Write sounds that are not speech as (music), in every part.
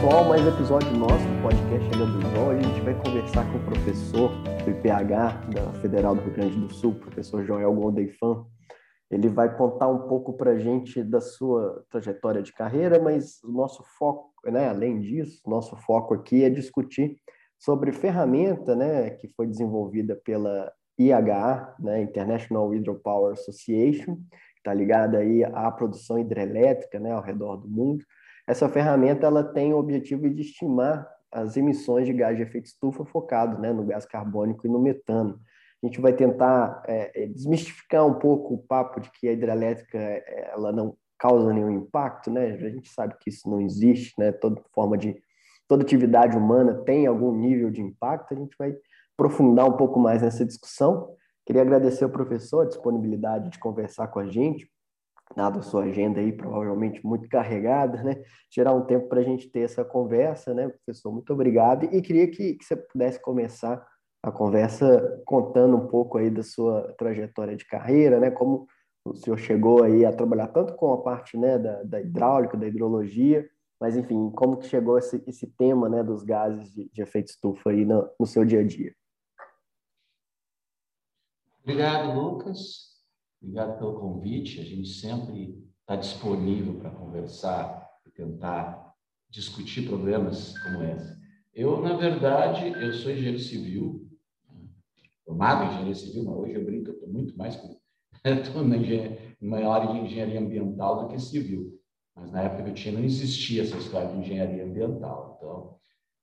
pessoal, mais episódio nosso do podcast Chegando do João. Hoje a gente vai conversar com o professor do IPH da Federal do Rio Grande do Sul, professor Joel Goldeifan. Ele vai contar um pouco para a gente da sua trajetória de carreira, mas o nosso foco, né, além disso, nosso foco aqui é discutir sobre ferramenta né, que foi desenvolvida pela IHA, né, International Hydropower Association, que está ligada aí à produção hidrelétrica né, ao redor do mundo. Essa ferramenta ela tem o objetivo de estimar as emissões de gás de efeito estufa focado né, no gás carbônico e no metano. A gente vai tentar é, é desmistificar um pouco o papo de que a hidrelétrica ela não causa nenhum impacto, né? A gente sabe que isso não existe, né? Toda forma de toda atividade humana tem algum nível de impacto. A gente vai aprofundar um pouco mais nessa discussão. Queria agradecer ao professor a disponibilidade de conversar com a gente dado a sua agenda aí, provavelmente muito carregada, né? Tirar um tempo para a gente ter essa conversa, né, professor? Muito obrigado. E queria que, que, você pudesse começar a conversa contando um pouco aí da sua trajetória de carreira, né? Como o senhor chegou aí a trabalhar tanto com a parte né, da, da hidráulica, da hidrologia, mas enfim, como que chegou esse, esse tema né, dos gases de, de efeito estufa aí no, no seu dia a dia? Obrigado, Lucas. Obrigado pelo convite. A gente sempre está disponível para conversar e tentar discutir problemas como esse. Eu, na verdade, eu sou engenheiro civil, formado em engenharia civil, mas hoje eu brinco, eu estou muito mais (laughs) estou na, área de engenharia ambiental do que civil. Mas na época que eu tinha não existia essa história de engenharia ambiental. Então,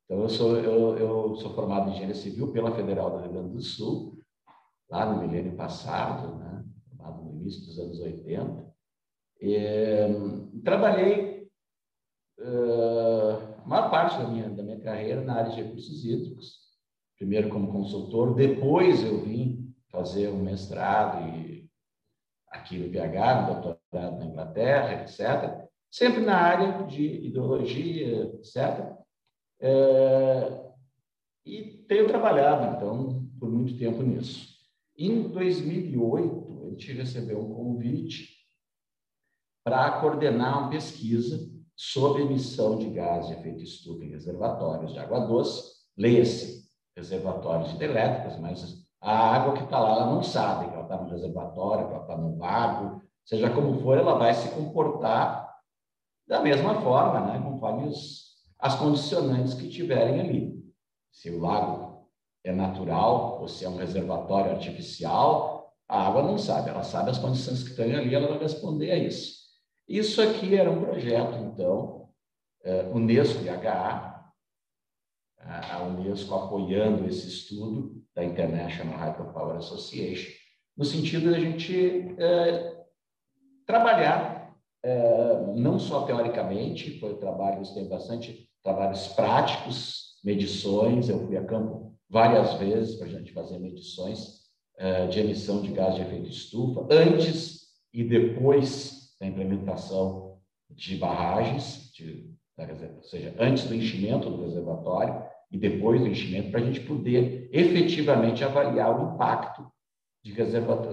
então eu sou eu, eu sou formado em engenharia civil pela Federal do Rio Grande do Sul, lá no milênio passado, né? Início dos anos 80. E, trabalhei uh, a maior parte da minha, da minha carreira na área de recursos hídricos, primeiro como consultor, depois eu vim fazer um mestrado e, aqui no PH, um doutorado na Inglaterra, etc. Sempre na área de hidrologia, etc. É, e tenho trabalhado, então, por muito tempo nisso. Em 2008, gente recebeu um convite para coordenar uma pesquisa sobre emissão de gás de efeito estufa em reservatórios de água doce, leia-se reservatórios hidrelétricos, mas a água que está lá, ela não sabe que ela está no reservatório, que ela está no lago, seja como for, ela vai se comportar da mesma forma, né, conforme os, as condicionantes que tiverem ali. Se o lago é natural ou se é um reservatório artificial, a água não sabe, ela sabe as condições que tem ali, ela vai responder a isso. Isso aqui era um projeto, então, é, Unesco e HA, a Unesco apoiando esse estudo da International Hydropower Association, no sentido de a gente é, trabalhar, é, não só teoricamente, foi trabalhos, tem bastante trabalhos práticos, medições, eu fui a campo várias vezes para a gente fazer medições de emissão de gás de efeito estufa, antes e depois da implementação de barragens, de, ou seja, antes do enchimento do reservatório e depois do enchimento, para a gente poder efetivamente avaliar o impacto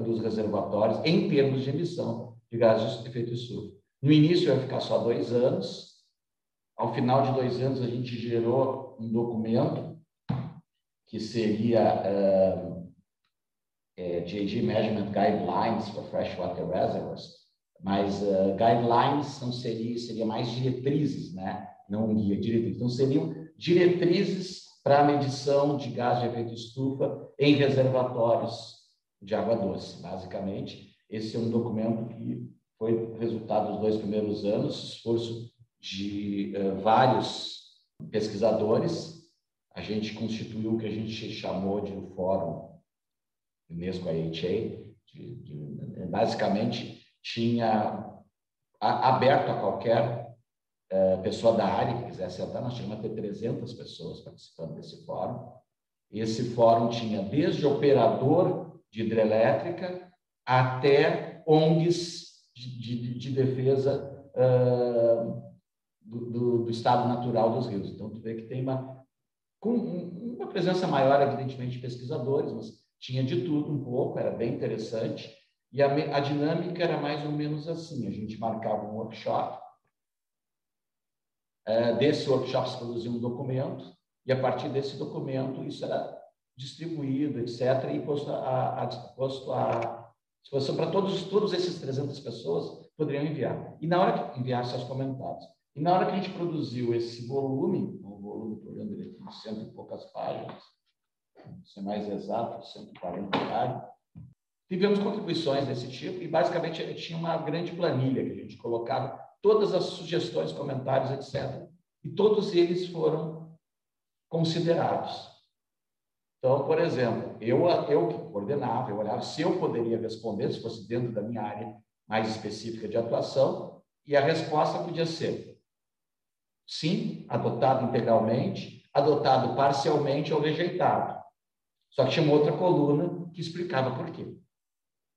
dos reservatórios em termos de emissão de gases de efeito estufa. No início vai ficar só dois anos, ao final de dois anos a gente gerou um documento que seria uh, é, Measurement Guidelines for Freshwater Reservoirs, mas uh, guidelines são, seria, seria mais diretrizes, né? não um guia, diretrizes. Então, seriam diretrizes para a medição de gás de efeito estufa em reservatórios de água doce, basicamente. Esse é um documento que foi resultado dos dois primeiros anos, esforço de uh, vários pesquisadores. A gente constituiu o que a gente chamou de um fórum Unesco IHA, de, de, basicamente tinha a, aberto a qualquer é, pessoa da área que quisesse entrar, nós tínhamos até 300 pessoas participando desse fórum. Esse fórum tinha desde operador de hidrelétrica até ONGs de, de, de defesa uh, do, do, do, estado natural dos rios. Então, tu vê que tem uma, com uma presença maior, evidentemente, de pesquisadores, mas tinha de tudo um pouco, era bem interessante. E a, a dinâmica era mais ou menos assim: a gente marcava um workshop, Uh, desse workshop se produziu um documento, e a partir desse documento isso era distribuído, etc., e posto a, a, posto a disposição para todos, todos esses 300 pessoas poderiam enviar. E na hora que enviar seus comentários. E na hora que a gente produziu esse volume, o volume, olhando ele aqui, cento e poucas páginas, ser mais exato, 140 páginas, tivemos contribuições desse tipo e basicamente tinha uma grande planilha que a gente colocava todas as sugestões, comentários, etc. E todos eles foram considerados. Então, por exemplo, eu, eu que coordenava, eu olhava se eu poderia responder, se fosse dentro da minha área mais específica de atuação, e a resposta podia ser sim, adotado integralmente, adotado parcialmente ou rejeitado. Só que tinha uma outra coluna que explicava por quê.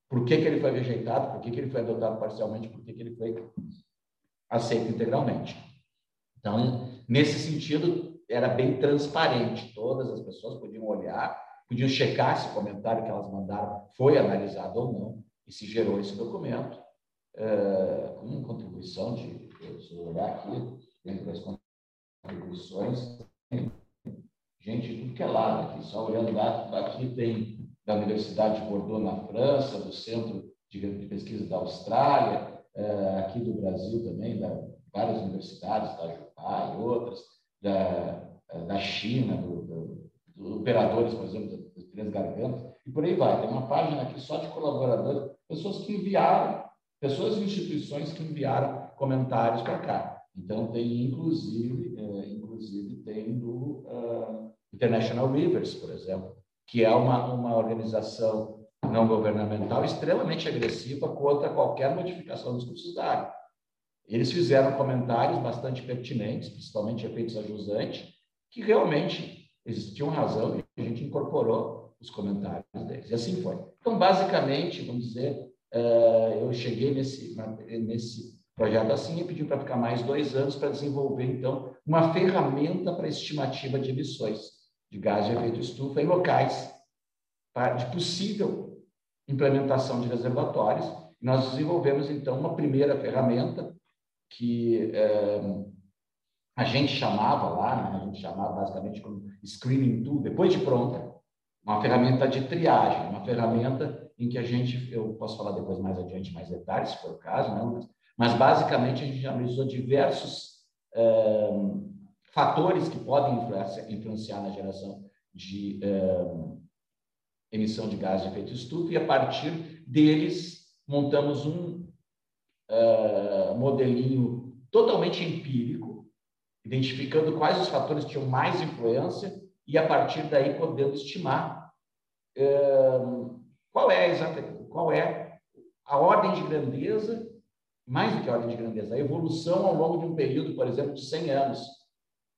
Por que, que ele foi rejeitado, por que, que ele foi adotado parcialmente, por que, que ele foi aceito integralmente. Então, nesse sentido, era bem transparente. Todas as pessoas podiam olhar, podiam checar se o comentário que elas mandaram foi analisado ou não, e se gerou esse documento, é, com contribuição de, se eu olhar aqui, dentro das contribuições, gente de tudo que é lado aqui, só olhando lá, aqui tem da Universidade de Bordeaux, na França, do Centro de Pesquisa da Austrália, é, aqui do Brasil também, da várias universidades, da Jupá e outras, da, da China, do, do, do operadores, por exemplo, das Três Gargantas, e por aí vai. Tem uma página aqui só de colaboradores, pessoas que enviaram, pessoas e instituições que enviaram comentários para cá. Então, tem inclusive, é, inclusive tem do uh, International Rivers, por exemplo, que é uma, uma organização não governamental extremamente agressiva contra qualquer modificação dos cursos da área. Eles fizeram comentários bastante pertinentes, principalmente efeitos ajusantes, que realmente existiam razão e a gente incorporou os comentários deles. E assim foi. Então, basicamente, vamos dizer, eh, eu cheguei nesse, nesse projeto assim e pedi para ficar mais dois anos para desenvolver, então, uma ferramenta para estimativa de emissões de gás de efeito estufa em locais de possível implementação de reservatórios. Nós desenvolvemos, então, uma primeira ferramenta que é, a gente chamava lá, né? a gente chamava basicamente como Screening Tool, depois de pronta, uma ferramenta de triagem, uma ferramenta em que a gente, eu posso falar depois mais adiante, mais detalhes, se for o caso, né? mas, mas basicamente a gente analisou diversos é, fatores que podem influenciar, na geração de é, emissão de gás de efeito estufa, e a partir deles montamos um uh, modelinho totalmente empírico, identificando quais os fatores tinham mais influência e, a partir daí, podendo estimar uh, qual é a exata, qual é a ordem de grandeza, mais do que a ordem de grandeza, a evolução ao longo de um período, por exemplo, de 100 anos,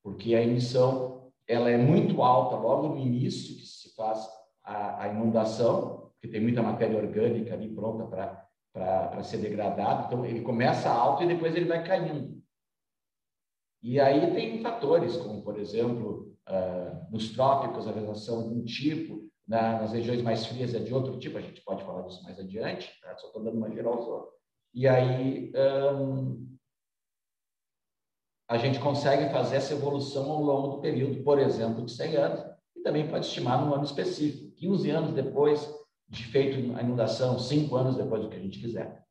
porque a emissão ela é muito alta logo no início que se faz a, a inundação, porque tem muita matéria orgânica ali pronta para ser degradada. Então, ele começa alto e depois ele vai caindo. E aí tem fatores, como, por exemplo, uh, nos trópicos, a vegetação de um tipo, na, nas regiões mais frias é de outro tipo, a gente pode falar disso mais adiante, tá? só estou dando uma geralzona. E aí um, a gente consegue fazer essa evolução ao longo do período, por exemplo, de 100 anos, e também pode estimar num ano específico, 15 anos depois de feito a inundação, 5 anos depois do que a gente quiser.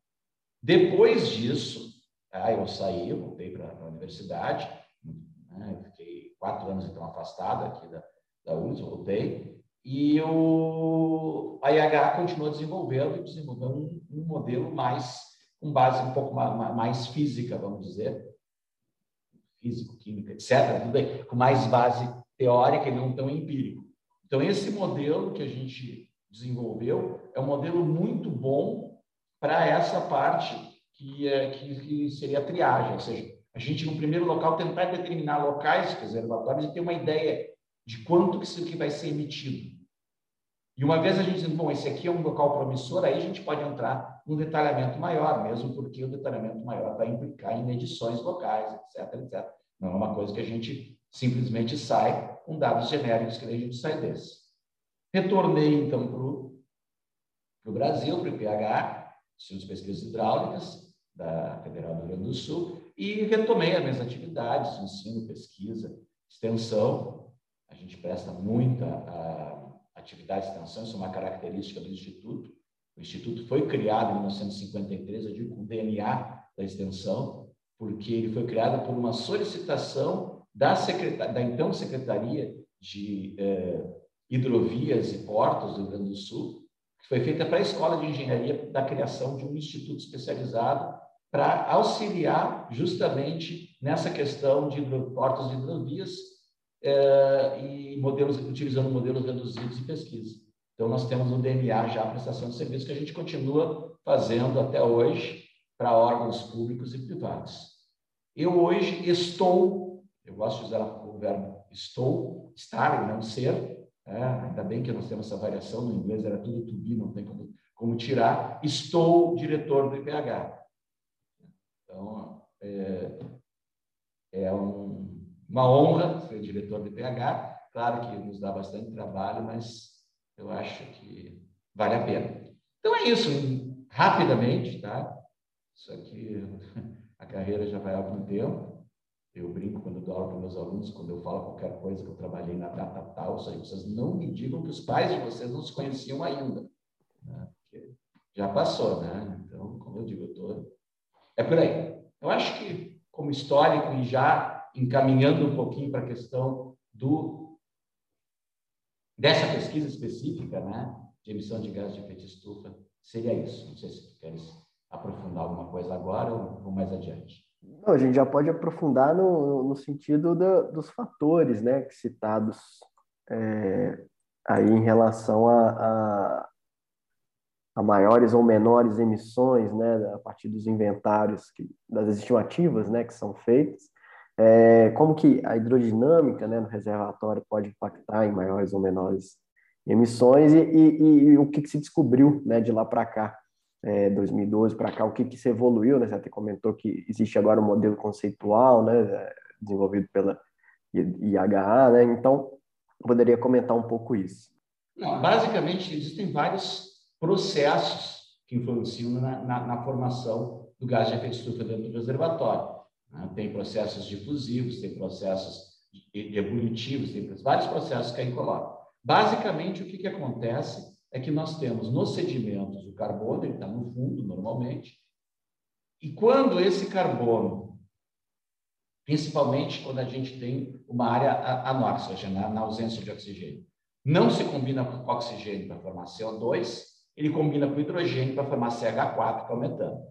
Depois disso, aí eu saí, eu voltei para a universidade, né, fiquei quatro anos então afastado aqui da, da voltei, e o, a IH continuou desenvolvendo e desenvolveu um, um modelo mais, com base um pouco mais, mais física, vamos dizer, físico, química, etc., tudo aí, com mais base teórica e não tão empírico. Então, esse modelo que a gente desenvolveu é um modelo muito bom para essa parte que, é, que, que, seria a triagem, ou seja, a gente, no primeiro local, tentar determinar locais reservatórios e ter uma ideia de quanto que isso aqui vai ser emitido. E uma vez a gente diz, bom, esse aqui é um local promissor, aí a gente pode entrar num detalhamento maior, mesmo porque o detalhamento maior vai implicar em medições locais, etc, etc. Não é uma coisa que a gente simplesmente sai com dados genéricos que a gente sai desse. Retornei, então, para o Brasil, para o IPH, Instituto de Pesquisas Hidráulicas, da Federal do Rio Grande do Sul, e retomei as minhas atividades, ensino, pesquisa, extensão. A gente presta muita a, atividade de extensão, isso é uma característica do Instituto. O Instituto foi criado em 1953, eu digo, com DNA da extensão, porque ele foi criado por uma solicitação da, da então Secretaria de eh, Hidrovias e Portos do Rio Grande do Sul, que foi feita para a Escola de Engenharia da criação de um instituto especializado para auxiliar justamente nessa questão de portos de hidrovias eh, e modelos utilizando modelos reduzidos de pesquisa. Então nós temos um DNA já prestação de serviço que a gente continua fazendo até hoje para órgãos públicos e privados. Eu hoje estou, eu gosto de usar o verbo estou, estar não ser, é, ainda bem que nós temos essa variação, no inglês era tudo to be, não tem como, como tirar, estou diretor do IPH. Então, é, é um, uma honra ser diretor do IPH, claro que nos dá bastante trabalho, mas eu acho que vale a pena. Então é isso, rapidamente, tá? Isso aqui, (laughs) a carreira já vai há algum tempo. Eu brinco quando dou aula para meus alunos, quando eu falo qualquer coisa que eu trabalhei na data tal, isso aí, vocês não me digam que os pais de vocês não se conheciam ainda. Né? já passou, né? Então, como eu digo, eu tô... é por aí. Eu acho que, como histórico e já encaminhando um pouquinho para a questão do dessa pesquisa específica, né, de emissão de gás de efeito estufa, seria isso. Não sei se tu queres aprofundar alguma coisa agora ou, ou mais adiante. Não, a gente já pode aprofundar no, no sentido do, dos fatores né, citados é, aí em relação a, a, a, maiores ou menores emissões, né, a partir dos inventários, que, das estimativas né, que são feitas, é, como que a hidrodinâmica né, no reservatório pode impactar em maiores ou menores emissões e, e, e o que, que, se descobriu né, de lá para cá é, 2012 para cá, o que, que se evoluiu, né? Você até comentou que existe agora um modelo conceitual, né? Desenvolvido pela IHA, né? Então, poderia comentar um pouco isso. Não, basicamente, existem vários processos que influenciam na, na, na, formação do gás de efeito estufa dentro do reservatório. Né? Tem processos difusivos, tem processos evolutivos, tem vários processos que aí colocam. Basicamente, o que, que acontece é que nós temos nos sedimentos o carbono, ele está no fundo normalmente, e quando esse carbono, principalmente quando a gente tem uma área anóxica, ou seja, na, na ausência de oxigênio, não se combina com oxigênio para formar CO2, ele combina com hidrogênio para formar CH4, que é o metano.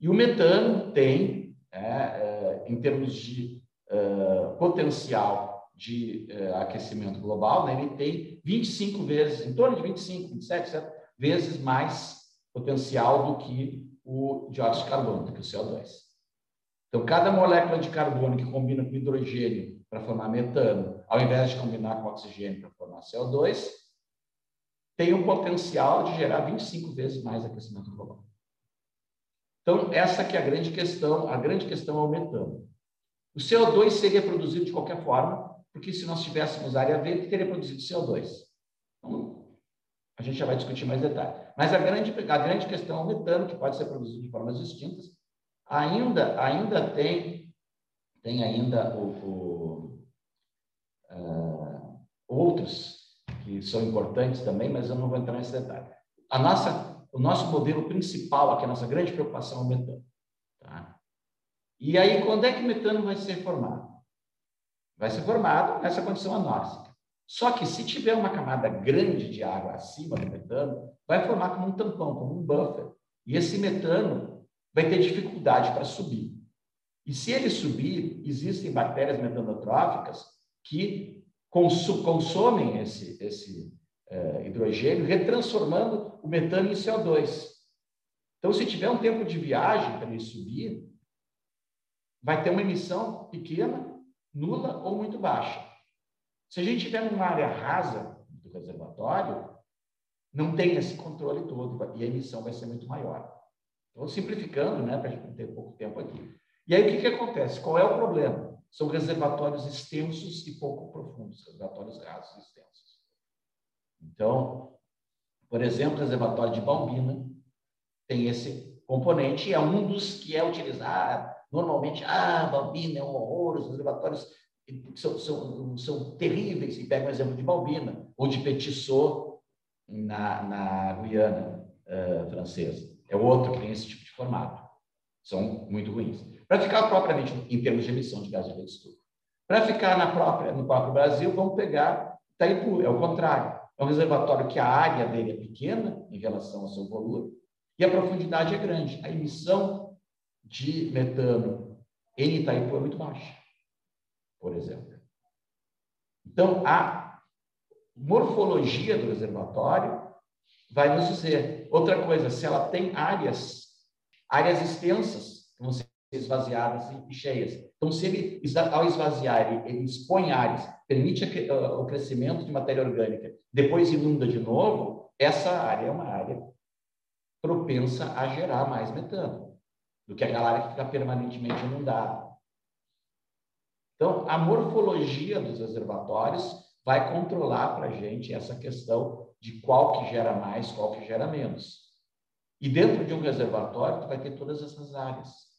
E o metano tem, é, em termos de é, potencial de uh, aquecimento global, né, ele tem 25 vezes, em torno de 25, 27 certo? vezes mais potencial do que o dióxido de carbono, do que o CO2. Então, cada molécula de carbono que combina com hidrogênio para formar metano, ao invés de combinar com oxigênio para formar CO2, tem um potencial de gerar 25 vezes mais aquecimento global. Então, essa que é a grande questão, a grande questão é o metano. O CO2 seria produzido de qualquer forma, porque se nós tivéssemos área verde, teria produzido CO2. Então, a gente já vai discutir mais detalhes. Mas a grande, a grande questão é o metano, que pode ser produzido de formas distintas. Ainda, ainda tem, tem ainda o, o uh, outros que são importantes também, mas eu não vou entrar nesse detalhe. A nossa, o nosso modelo principal aqui, a nossa grande preocupação é o metano. Tá? E aí, quando é que o metano vai ser formado? vai ser formado nessa condição anóxica. Só que se tiver uma camada grande de água acima do metano, vai formar como um tampão, como um buffer. E esse metano vai ter dificuldade para subir. E se ele subir, existem bactérias metanotróficas que consomem esse, esse é, hidrogênio, retransformando o metano em CO2. Então, se tiver um tempo de viagem para ele subir, vai ter uma emissão pequena nula ou muito baixa. Se a gente tiver uma área rasa do reservatório, não tem esse controle todo e a emissão vai ser muito maior. Estou simplificando, né, para a gente ter pouco tempo aqui. E aí o que, que acontece? Qual é o problema? São reservatórios extensos e pouco profundos, reservatórios rasos e extensos. Então, por exemplo, o reservatório de Balbina tem esse componente, é um dos que é utilizado normalmente, ah, Balbina é um horror, os reservatórios são, são, são terríveis. E pega o exemplo de Balbina, ou de Petissot, na, na Guiana uh, francesa. É outro que tem esse tipo de formato. São muito ruins. Para ficar propriamente em termos de emissão de gás de efeito estufa. Para ficar na própria, no próprio Brasil, vamos pegar Itaipu, é o contrário. É um reservatório que a área dele é pequena em relação ao seu volume e a profundidade é grande. A emissão de metano em Itaipu é muito baixa, por exemplo. Então, a morfologia do reservatório vai nos dizer. Outra coisa, se ela tem áreas, áreas extensas, vão ser esvaziadas e cheias. Então, se ele, ao esvaziar, ele, expõe áreas, permite o crescimento de matéria orgânica, depois inunda de novo, essa área é uma área propensa a gerar mais metano do que aquela área que fica permanentemente inundada. Então, a morfologia dos reservatórios vai controlar para a gente essa questão de qual que gera mais, qual que gera menos. E dentro de um reservatório, tu vai ter todas essas áreas.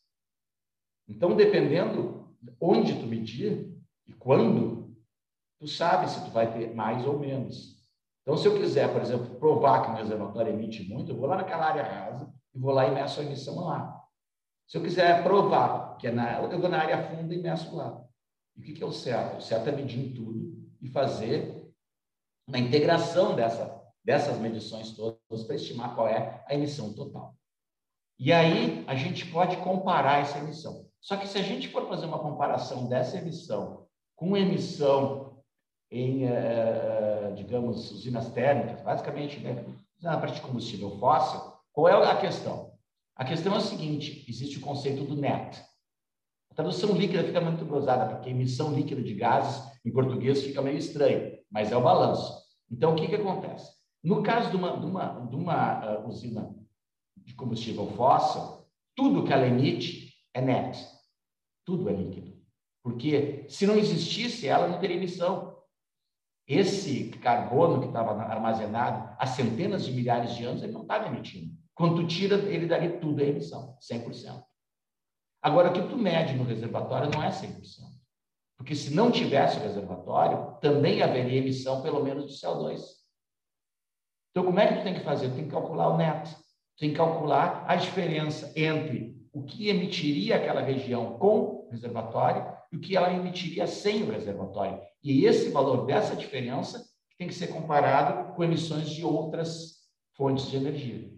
Então, dependendo onde tu medir e quando, tu sabe se tu vai ter mais ou menos. Então, se eu quiser, por exemplo, provar que um reservatório emite muito, eu vou lá naquela área rasa e vou lá e meço a emissão lá. Se eu quiser provar que é na, eu vou na área funda e meço lá. E o que, que é o certo? O certo é medir tudo e fazer uma integração dessa, dessas medições todas para estimar qual é a emissão total. E aí a gente pode comparar essa emissão. Só que se a gente for fazer uma comparação dessa emissão com emissão em, uh, digamos, usinas térmicas, basicamente, né, na parte de combustível fóssil, qual é a questão? A questão é a seguinte: existe o conceito do net. A tradução líquida fica muito gozada, porque emissão líquida de gases, em português, fica meio estranho, mas é o balanço. Então, o que, que acontece? No caso de uma, de uma, de uma uh, usina de combustível fóssil, tudo que ela emite é net. Tudo é líquido. Porque se não existisse, ela não teria emissão. Esse carbono que estava armazenado há centenas de milhares de anos, ele não estava emitindo. Quando tu tira, ele daria tudo a emissão, 100%. Agora, o que tu mede no reservatório não é 100%. Porque se não tivesse o reservatório, também haveria emissão, pelo menos, de CO2. Então, como é que tu tem que fazer? Tu tem que calcular o neto. Tu tem que calcular a diferença entre o que emitiria aquela região com reservatório e o que ela emitiria sem o reservatório. E esse valor dessa diferença tem que ser comparado com emissões de outras fontes de energia.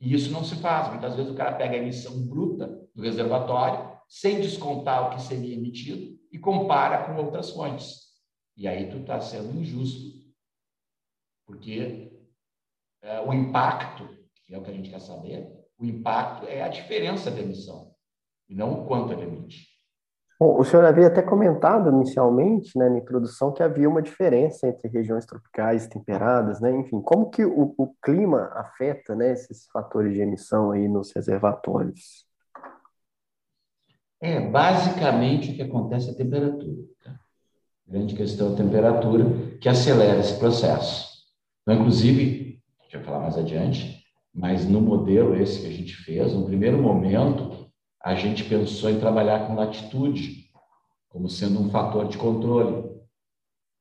E isso não se faz. Muitas vezes o cara pega a emissão bruta do reservatório, sem descontar o que seria emitido, e compara com outras fontes. E aí tu está sendo injusto, porque é, o impacto, que é o que a gente quer saber, o impacto é a diferença da emissão, e não o quanto ele emite. Bom, o senhor havia até comentado inicialmente, né, na introdução, que havia uma diferença entre regiões tropicais e temperadas, né? Enfim, como que o, o clima afeta, né, esses fatores de emissão aí nos reservatórios? É, basicamente o que acontece é a temperatura. Tá? Grande questão é a temperatura que acelera esse processo. Então, inclusive, a gente vai falar mais adiante, mas no modelo esse que a gente fez, no primeiro momento, a gente pensou em trabalhar com latitude como sendo um fator de controle,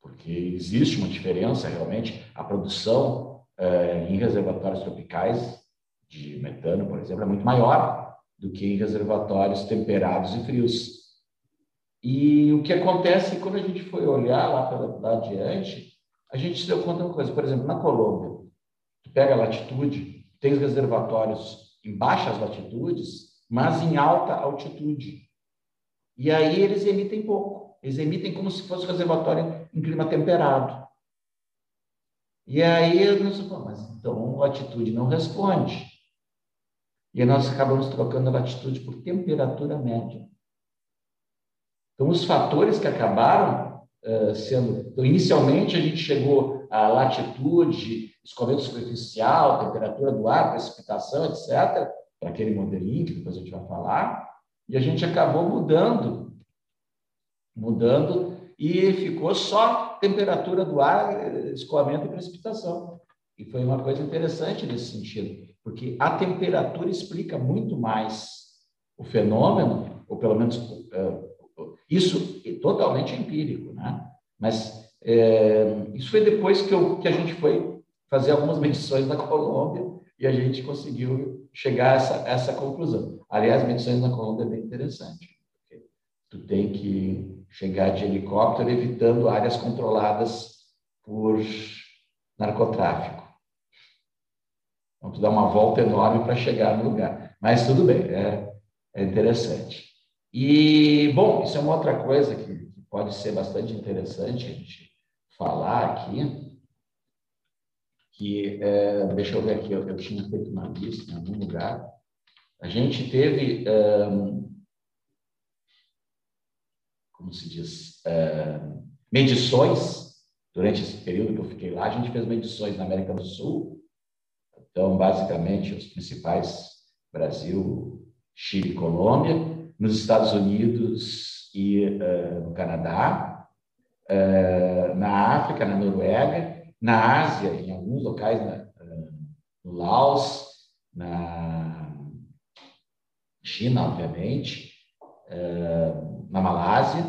porque existe uma diferença realmente. A produção eh, em reservatórios tropicais de metano, por exemplo, é muito maior do que em reservatórios temperados e frios. E o que acontece quando a gente foi olhar lá para lá adiante, a gente se deu conta de uma coisa. Por exemplo, na Colômbia, tu pega a latitude, tem reservatórios em baixas latitudes mas em alta altitude. E aí eles emitem pouco. Eles emitem como se fosse um reservatório em clima temperado. E aí nós mas então a latitude não responde. E nós acabamos trocando a latitude por temperatura média. Então, os fatores que acabaram uh, sendo. Então, inicialmente, a gente chegou à latitude, escoamento superficial, temperatura do ar, precipitação, etc para aquele modelinho que depois a gente vai falar, e a gente acabou mudando, mudando, e ficou só temperatura do ar, escoamento e precipitação. E foi uma coisa interessante nesse sentido, porque a temperatura explica muito mais o fenômeno, ou pelo menos é, isso é totalmente empírico, né? Mas é, isso foi depois que, eu, que a gente foi fazer algumas medições na Colômbia e a gente conseguiu chegar a essa, essa conclusão. Aliás, medições na Colômbia é bem interessante. Tu tem que chegar de helicóptero evitando áreas controladas por narcotráfico. Então, tu dá uma volta enorme para chegar no lugar. Mas tudo bem, é, é interessante. E, bom, isso é uma outra coisa que pode ser bastante interessante a gente falar aqui, que, é, deixa eu ver aqui, eu, eu, tinha feito uma lista em algum lugar, a gente teve, como se diz, medições, durante esse período que eu fiquei lá, a gente fez medições na América do Sul, então, basicamente, os principais, Brasil, Chile e Colômbia, nos Estados Unidos e uh, no Canadá, uh, na África, na Noruega, na Ásia, em alguns locais, na, uh, no Laos, na China, obviamente, na Malásia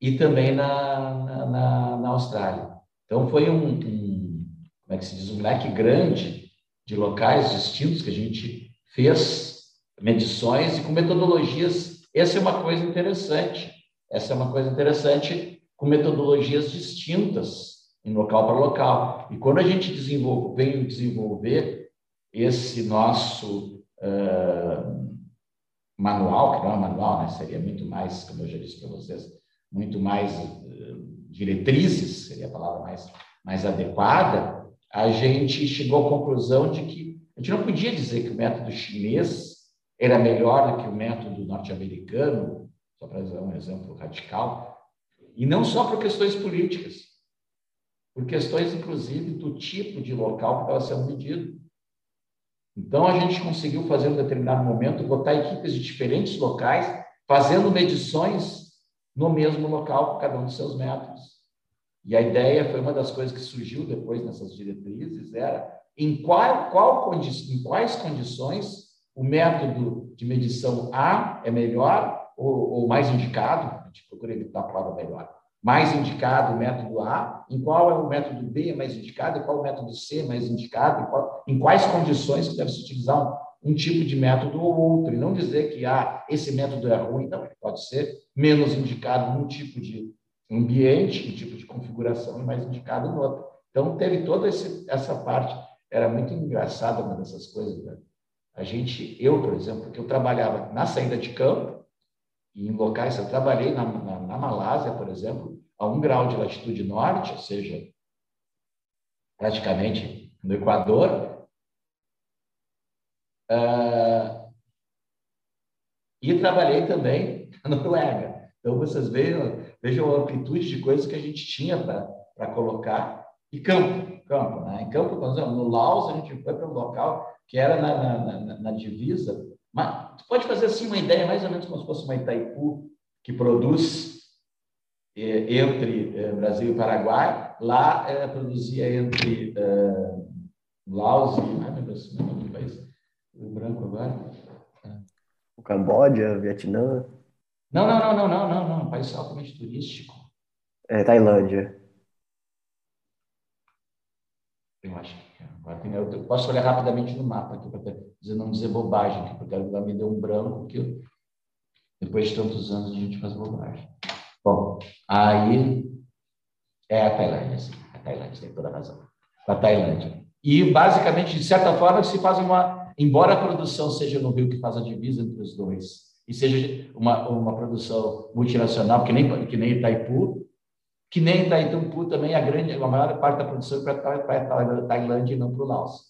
e também na, na, na, na Austrália. Então, foi um, um, como é que se diz, um leque grande de locais distintos que a gente fez medições e com metodologias. Essa é uma coisa interessante. Essa é uma coisa interessante com metodologias distintas em local para local. E quando a gente desenvolve, vem desenvolver esse nosso uh, manual, que não é manual, né? seria muito mais, como eu já disse para vocês, muito mais uh, diretrizes, seria a palavra mais, mais adequada, a gente chegou à conclusão de que a gente não podia dizer que o método chinês era melhor do que o método norte-americano, só para usar um exemplo radical, e não só por questões políticas, por questões, inclusive, do tipo de local que estava sendo medido. Então, a gente conseguiu fazer, em um determinado momento, botar equipes de diferentes locais, fazendo medições no mesmo local, com cada um dos seus métodos. E a ideia foi uma das coisas que surgiu depois nessas diretrizes, era em, qual, qual, em quais condições o método de medição A é melhor ou, ou mais indicado, a gente procura evitar a palavra melhor, mais indicado o método A, em qual é o método B mais indicado, e qual é o método C mais indicado, em, qual, em quais condições que deve se utilizar um, um, tipo de método ou outro, e não dizer que ah, esse método é ruim, não, ele pode ser menos indicado num tipo de ambiente, um tipo de configuração, e mais indicado no outro. Então, teve toda esse, essa parte, era muito engraçada uma dessas coisas, né? A gente, eu, por exemplo, que eu trabalhava na saída de campo, e em locais, eu trabalhei na, na, na Malásia, por exemplo, a um grau de latitude norte, ou seja, praticamente no Equador, uh, e trabalhei também (laughs) na Noruega. Então, vocês vejam, vejam a amplitude de coisas que a gente tinha para colocar. E campo, campo. Né? Em campo, no Laos, a gente foi para um local que era na, na, na, na divisa. Mas tu pode fazer assim uma ideia, mais ou menos como se fosse uma Itaipu, que produz entre eh, Brasil e Paraguai. Lá eh, produzia entre Laos e. Ai, meu Deus, meu nome do país? O branco agora. O Camboja, Vietnã. Não, não, não, não, não, não, não. Um país altamente turístico. É, Tailândia. Eu acho que eu posso olhar rapidamente no mapa aqui para não dizer bobagem, porque ela me deu um branco que eu, depois de tantos anos a gente faz bobagem. Bom, aí é a Tailândia, sim. A Tailândia tem toda a razão. A Tailândia. E, basicamente, de certa forma, se faz uma. Embora a produção seja no Rio que faz a divisa entre os dois, e seja uma, uma produção multinacional, que nem, que nem Itaipu, que nem Itaitumpu também a grande, a maior parte da produção para a Tailândia e não para o Laos,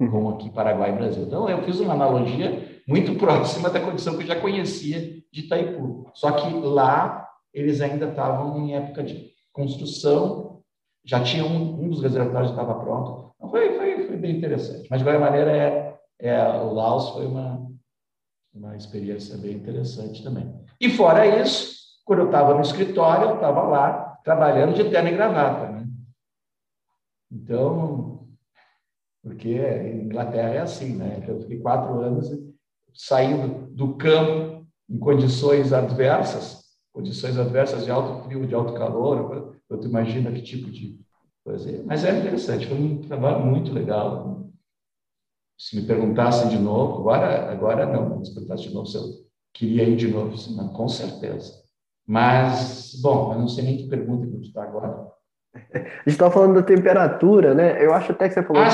uhum. como aqui Paraguai e Brasil. Então eu fiz uma analogia muito (laughs) próxima da condição que eu já conhecia de Itaipu. Só que lá eles ainda estavam em época de construção, já tinha um, um dos reservatórios estava pronto. Então foi, foi, foi bem interessante. Mas de qualquer maneira é, é o Laos foi uma uma experiência bem interessante também. E fora isso, quando eu estava no escritório, eu estava lá trabalhando de terno e gravata, né? Então, porque Inglaterra é assim, né? Então, eu fiquei quatro anos saindo do campo em condições adversas, condições adversas de alto frio, de alto calor, tu imagina que tipo de coisa. É. Mas é interessante, foi um trabalho muito legal. Se me perguntassem de novo, agora, agora não, se perguntassem de novo se eu queria ir de novo, não, com certeza. Mas, bom, eu não sei nem que pergunta que está agora. (laughs) A gente estava falando da temperatura, né? Eu acho até que você falou ah,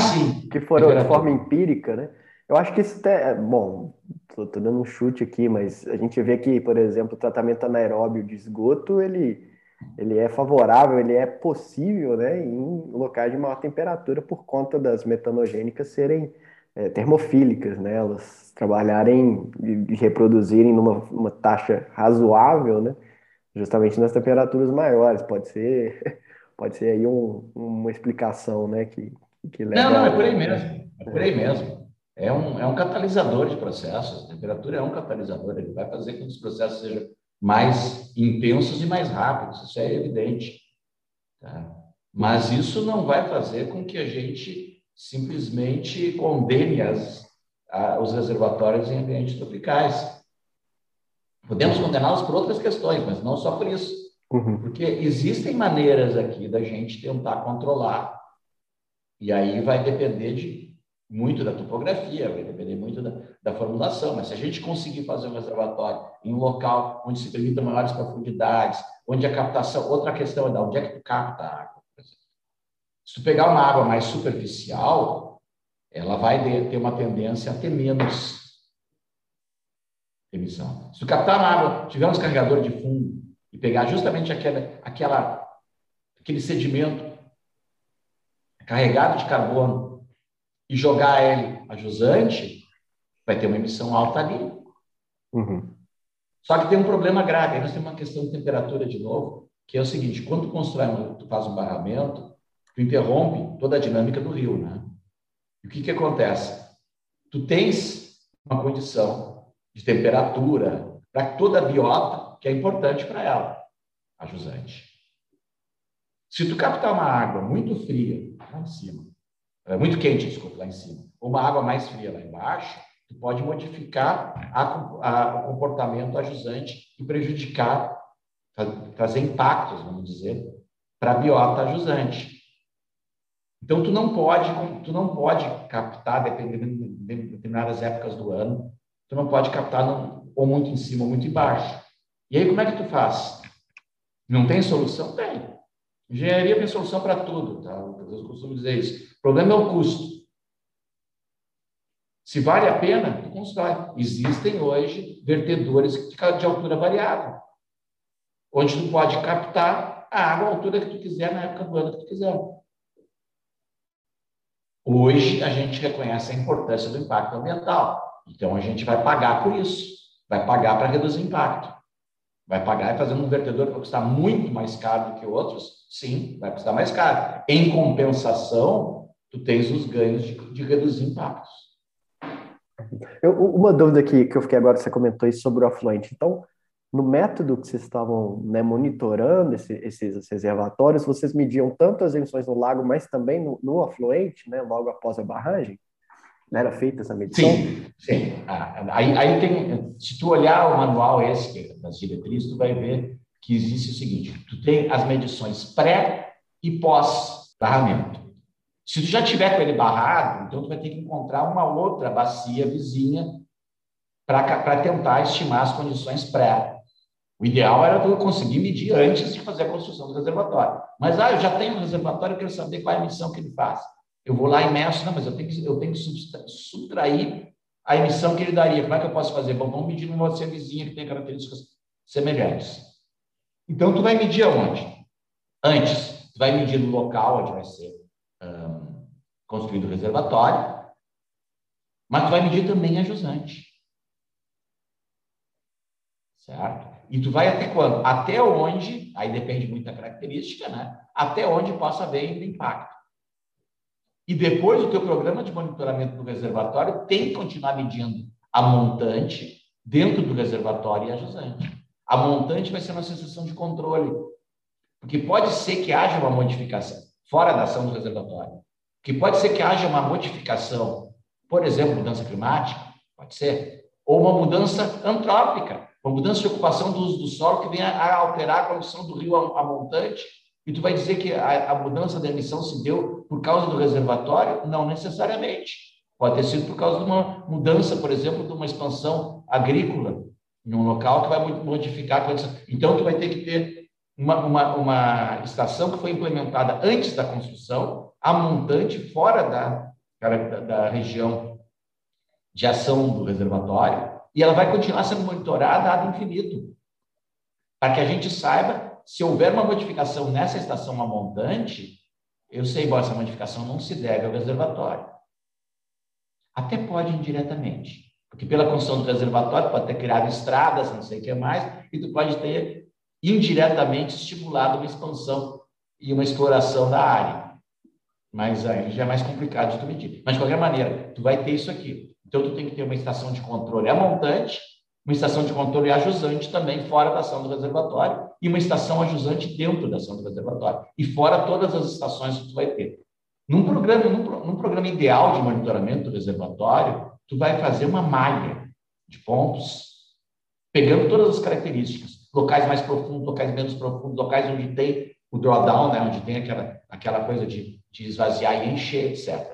que foram de forma empírica, né? Eu acho que isso até, bom, estou dando um chute aqui, mas a gente vê que, por exemplo, o tratamento anaeróbio de esgoto, ele, ele é favorável, ele é possível, né, em locais de maior temperatura por conta das metanogênicas serem é, termofílicas, né, elas trabalharem e reproduzirem numa taxa razoável, né, justamente nas temperaturas maiores. Pode ser, (laughs) pode ser aí um, uma explicação, né, que, que leva... Não, não, é por aí mesmo, é por aí mesmo. É um, é um catalisador de processos, a temperatura é um catalisador, ele vai fazer com que os processos sejam mais intensos e mais rápidos, isso é evidente. Tá? Mas isso não vai fazer com que a gente simplesmente condene as, a, os reservatórios em ambientes tropicais. Podemos condená-los por outras questões, mas não só por isso. Uhum. Porque existem maneiras aqui da gente tentar controlar. E aí vai depender de muito da topografia, vai depender muito da, da, formulação. Mas se a gente conseguir fazer um reservatório em um local onde se permita maiores profundidades, onde a captação. Outra questão é da onde é que tu capta a água. Se tu pegar uma água mais superficial, ela vai ter uma tendência a ter menos emissão. Se tu captar uma água, tiver um descarregador de fundo e pegar justamente aquela, aquela, aquele sedimento carregado de carbono e jogar ele a jusante, vai ter uma emissão alta ali. Uhum. Só que tem um problema grave. Aí nós temos uma questão de temperatura de novo, que é o seguinte: quando tu constrói, tu faz um barramento, tu interrompe toda a dinâmica do rio, né? E o que que acontece? Tu tens uma condição de temperatura, para toda a biota, que é importante para ela, a jusante. Se tu captar uma água muito fria lá em cima, é, muito quente, desculpa, lá em cima, ou uma água mais fria lá embaixo, tu pode modificar a, a, o comportamento da jusante e prejudicar, trazer impactos, vamos dizer, para a biota jusante. Então, tu não pode, tu não pode captar, dependendo de determinadas épocas do ano, Tu não pode captar ou muito em cima ou muito embaixo. E aí, como é que tu faz? Não tem solução? Tem. Engenharia tem solução para tudo, tá? Eu costumo dizer isso. O problema é o custo. Se vale a pena, constrói. Existem hoje vertedores de altura variável, onde tu pode captar a água à altura que tu quiser, na época do ano que tu quiser. Hoje, a gente reconhece a importância do impacto ambiental. Então a gente vai pagar por isso, vai pagar para reduzir impacto. Vai pagar fazendo um vertedor que vai custar muito mais caro do que outros? Sim, vai custar mais caro. Em compensação, tu tens os ganhos de, de reduzir impactos. Eu, uma dúvida que, que eu fiquei agora, você comentou isso sobre o afluente. Então, no método que vocês estavam né, monitorando esse, esses reservatórios, vocês mediam tanto as emissões no lago, mas também no, no afluente, né, logo após a barragem? Não era feita essa medição? Sim, sim. Ah, aí, aí tem, se tu olhar o manual esse, das diretrizes, tu vai ver que existe o seguinte, tu tem as medições pré e pós-barramento. Se tu já tiver com ele barrado, então tu vai ter que encontrar uma outra bacia vizinha para tentar estimar as condições pré. O ideal era tu conseguir medir antes de fazer a construção do reservatório. Mas, ah, eu já tenho um reservatório, eu quero saber qual é a emissão que ele faz. Eu vou lá e meço, não, mas eu tenho que, eu tenho que subtrair a emissão que ele daria. Como é que eu posso fazer? Bom, vamos medir numa você vizinha que tem características semelhantes. Então, tu vai medir aonde? Antes, tu vai medir no local onde vai ser construído o reservatório, mas tu vai medir também a jusante. Certo? E tu vai até quando? Até onde, aí depende muito da característica, né? Até onde possa haver impacto. E depois o teu programa de monitoramento do reservatório tem que continuar medindo a montante dentro do reservatório e a jusante. A montante vai ser uma sensação de controle, porque pode ser que haja uma modificação fora da ação do reservatório, que pode ser que haja uma modificação, por exemplo, mudança climática, pode ser, ou uma mudança antrópica, uma mudança de ocupação do uso do solo que vem a, alterar a condição do rio a, a montante, e tu vai dizer que a, a, mudança da emissão se deu por causa do reservatório? Não necessariamente. Pode ter sido por causa de uma mudança, por exemplo, de uma expansão agrícola em um local que vai modificar a condição. Então, tu vai ter que ter uma, uma, uma estação que foi implementada antes da construção, a montante, fora da, da, da região de ação do reservatório, e ela vai continuar sendo monitorada ad infinito, para que a gente saiba se houver uma modificação nessa estação a montante, eu sei, bom, essa modificação não se deve ao reservatório. Até pode indiretamente, porque pela construção do reservatório pode ter criado estradas, não sei o que mais, e tu pode ter indiretamente estimulado uma expansão e uma exploração da área. Mas aí já é mais complicado de tu medir. Mas, de qualquer maneira, tu vai ter isso aqui. Então, tu tem que ter uma estação de controle a montante, uma estação de controle ajusante também fora da ação do reservatório e uma estação ajusante dentro da ação do reservatório. E fora todas as estações que tu vai ter. Num programa, num, num programa ideal de monitoramento do reservatório, tu vai fazer uma malha de pontos, pegando todas as características, locais mais profundos, locais menos profundos, locais onde tem o drawdown, né, onde tem aquela, aquela coisa de, de esvaziar e encher, etc.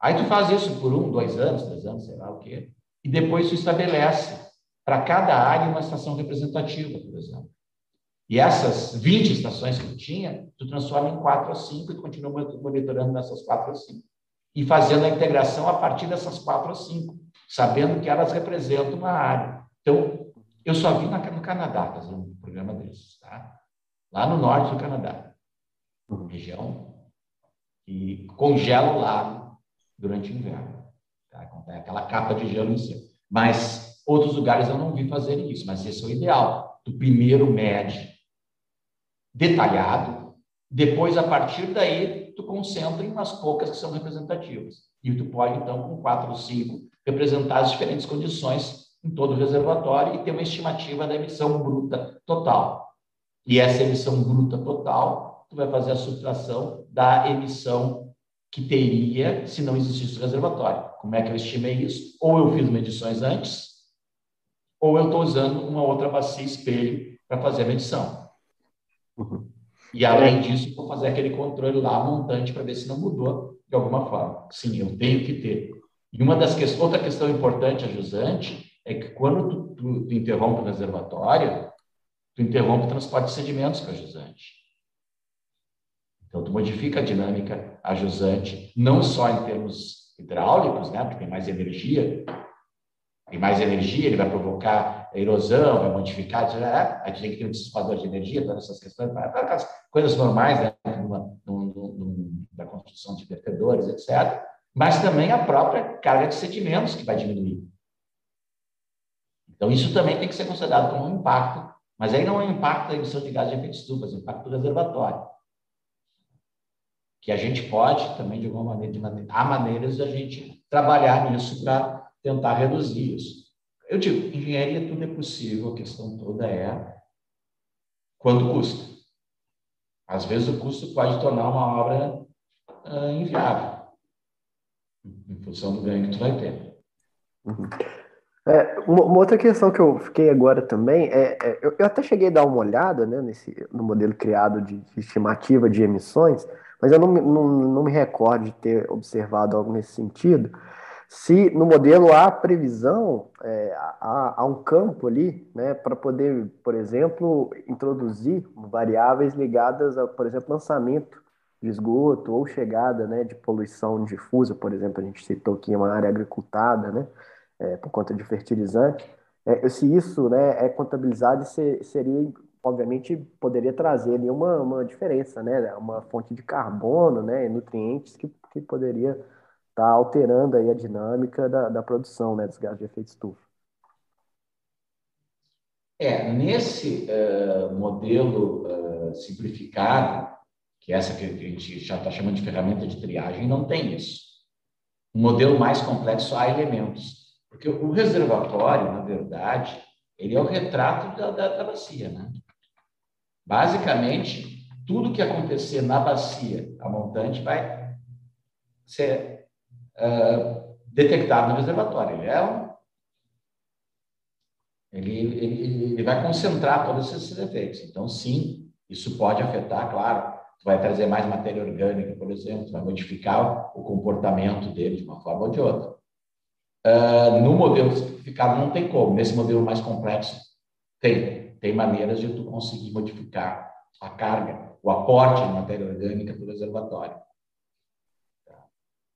Aí tu faz isso por um, dois anos, três anos, sei lá o quê, e depois tu estabelece para cada área uma estação representativa, por exemplo. E essas 20 estações que tu tinha, tu transforma em 4 ou 5 e continua monitorando nessas 4 ou 5. E fazendo a integração a partir dessas 4 ou 5, sabendo que elas representam uma área. Então, eu só vi no Canadá fazer um programa desses, tá? Lá no norte do Canadá. Uhum. Região que congela o lago durante o inverno. Tá? Então, aquela capa de gelo em cima. Mas outros lugares eu não vi fazerem isso, mas esse é o ideal. Tu primeiro mede detalhado, depois, a partir daí, tu concentra em umas poucas que são representativas. E tu pode, então, com quatro ou cinco, representar as diferentes condições em todo o reservatório e ter uma estimativa da emissão bruta total. E essa emissão bruta total, tu vai fazer a subtração da emissão que teria se não existisse o reservatório. Como é que eu estimei isso? Ou eu fiz medições antes, ou eu estou usando uma outra bacia espelho para fazer a medição. Uhum. E além disso, vou fazer aquele controle lá montante para ver se não mudou de alguma forma. Sim, eu tenho que ter. E uma das questões, outra questão importante, ajusante, é que quando tu, tu, tu interrompe o reservatório, tu interrompe o transporte de sedimentos com a jusante. Então, tu modifica a dinâmica ajusante, não só em termos hidráulicos, né, porque tem mais energia, tem mais energia, ele vai provocar erosão, vai modificar, etc. aí tu tem que ter um dissipador de energia, todas essas questões, aquelas coisas normais né, numa, da construção de vertedores, etc. Mas também a própria carga de sedimentos que vai diminuir. Então, isso também tem que ser considerado como um impacto, mas aí não é um impacto da emissão de gás de efeito estufa, é um impacto do reservatório que a gente pode também, de alguma maneira, de maneira, há maneiras de a gente trabalhar nisso para tentar reduzir isso. Eu digo, engenharia tudo é possível, a questão toda é quanto custa. Às vezes o custo pode tornar uma obra uh, inviável, em função do ganho que tu vai ter. Uhum. É, uma, outra questão que eu fiquei agora também é, é eu, eu, até cheguei a dar uma olhada né, nesse, no modelo criado de, de estimativa de emissões, mas eu não, não, não me recordo de ter observado algo nesse sentido. Se no modelo há previsão, é, há, há, um campo ali, né, para poder, por exemplo, introduzir variáveis ligadas a, por exemplo, lançamento de esgoto ou chegada né, de poluição difusa, por exemplo, a gente citou aqui uma área agricultada, né, é, por conta de fertilizante. É, se isso né, é contabilizado, seria obviamente poderia trazer ali uma, uma diferença, né? Uma fonte de carbono, né? Nutrientes que, que poderia estar tá alterando aí a dinâmica da, da produção, né? Dos gases de efeito estufa. É, nesse uh, modelo uh, simplificado, que é essa que a gente já está chamando de ferramenta de triagem, não tem isso. Um modelo mais complexo há elementos. Porque o reservatório, na verdade, ele é o retrato da, da, da bacia, né? Basicamente, tudo que acontecer na bacia, a montante, vai ser uh, detectado no reservatório. Ele é um, ele, ele, ele vai concentrar todos esses efeitos. Então, sim, isso pode afetar, claro, vai trazer mais matéria orgânica, por exemplo, vai modificar o comportamento dele de uma forma ou de outra. Uh, no modelo simplificado não tem como, nesse modelo mais complexo tem, tem maneiras de tu conseguir modificar a carga, o aporte de matéria orgânica do reservatório.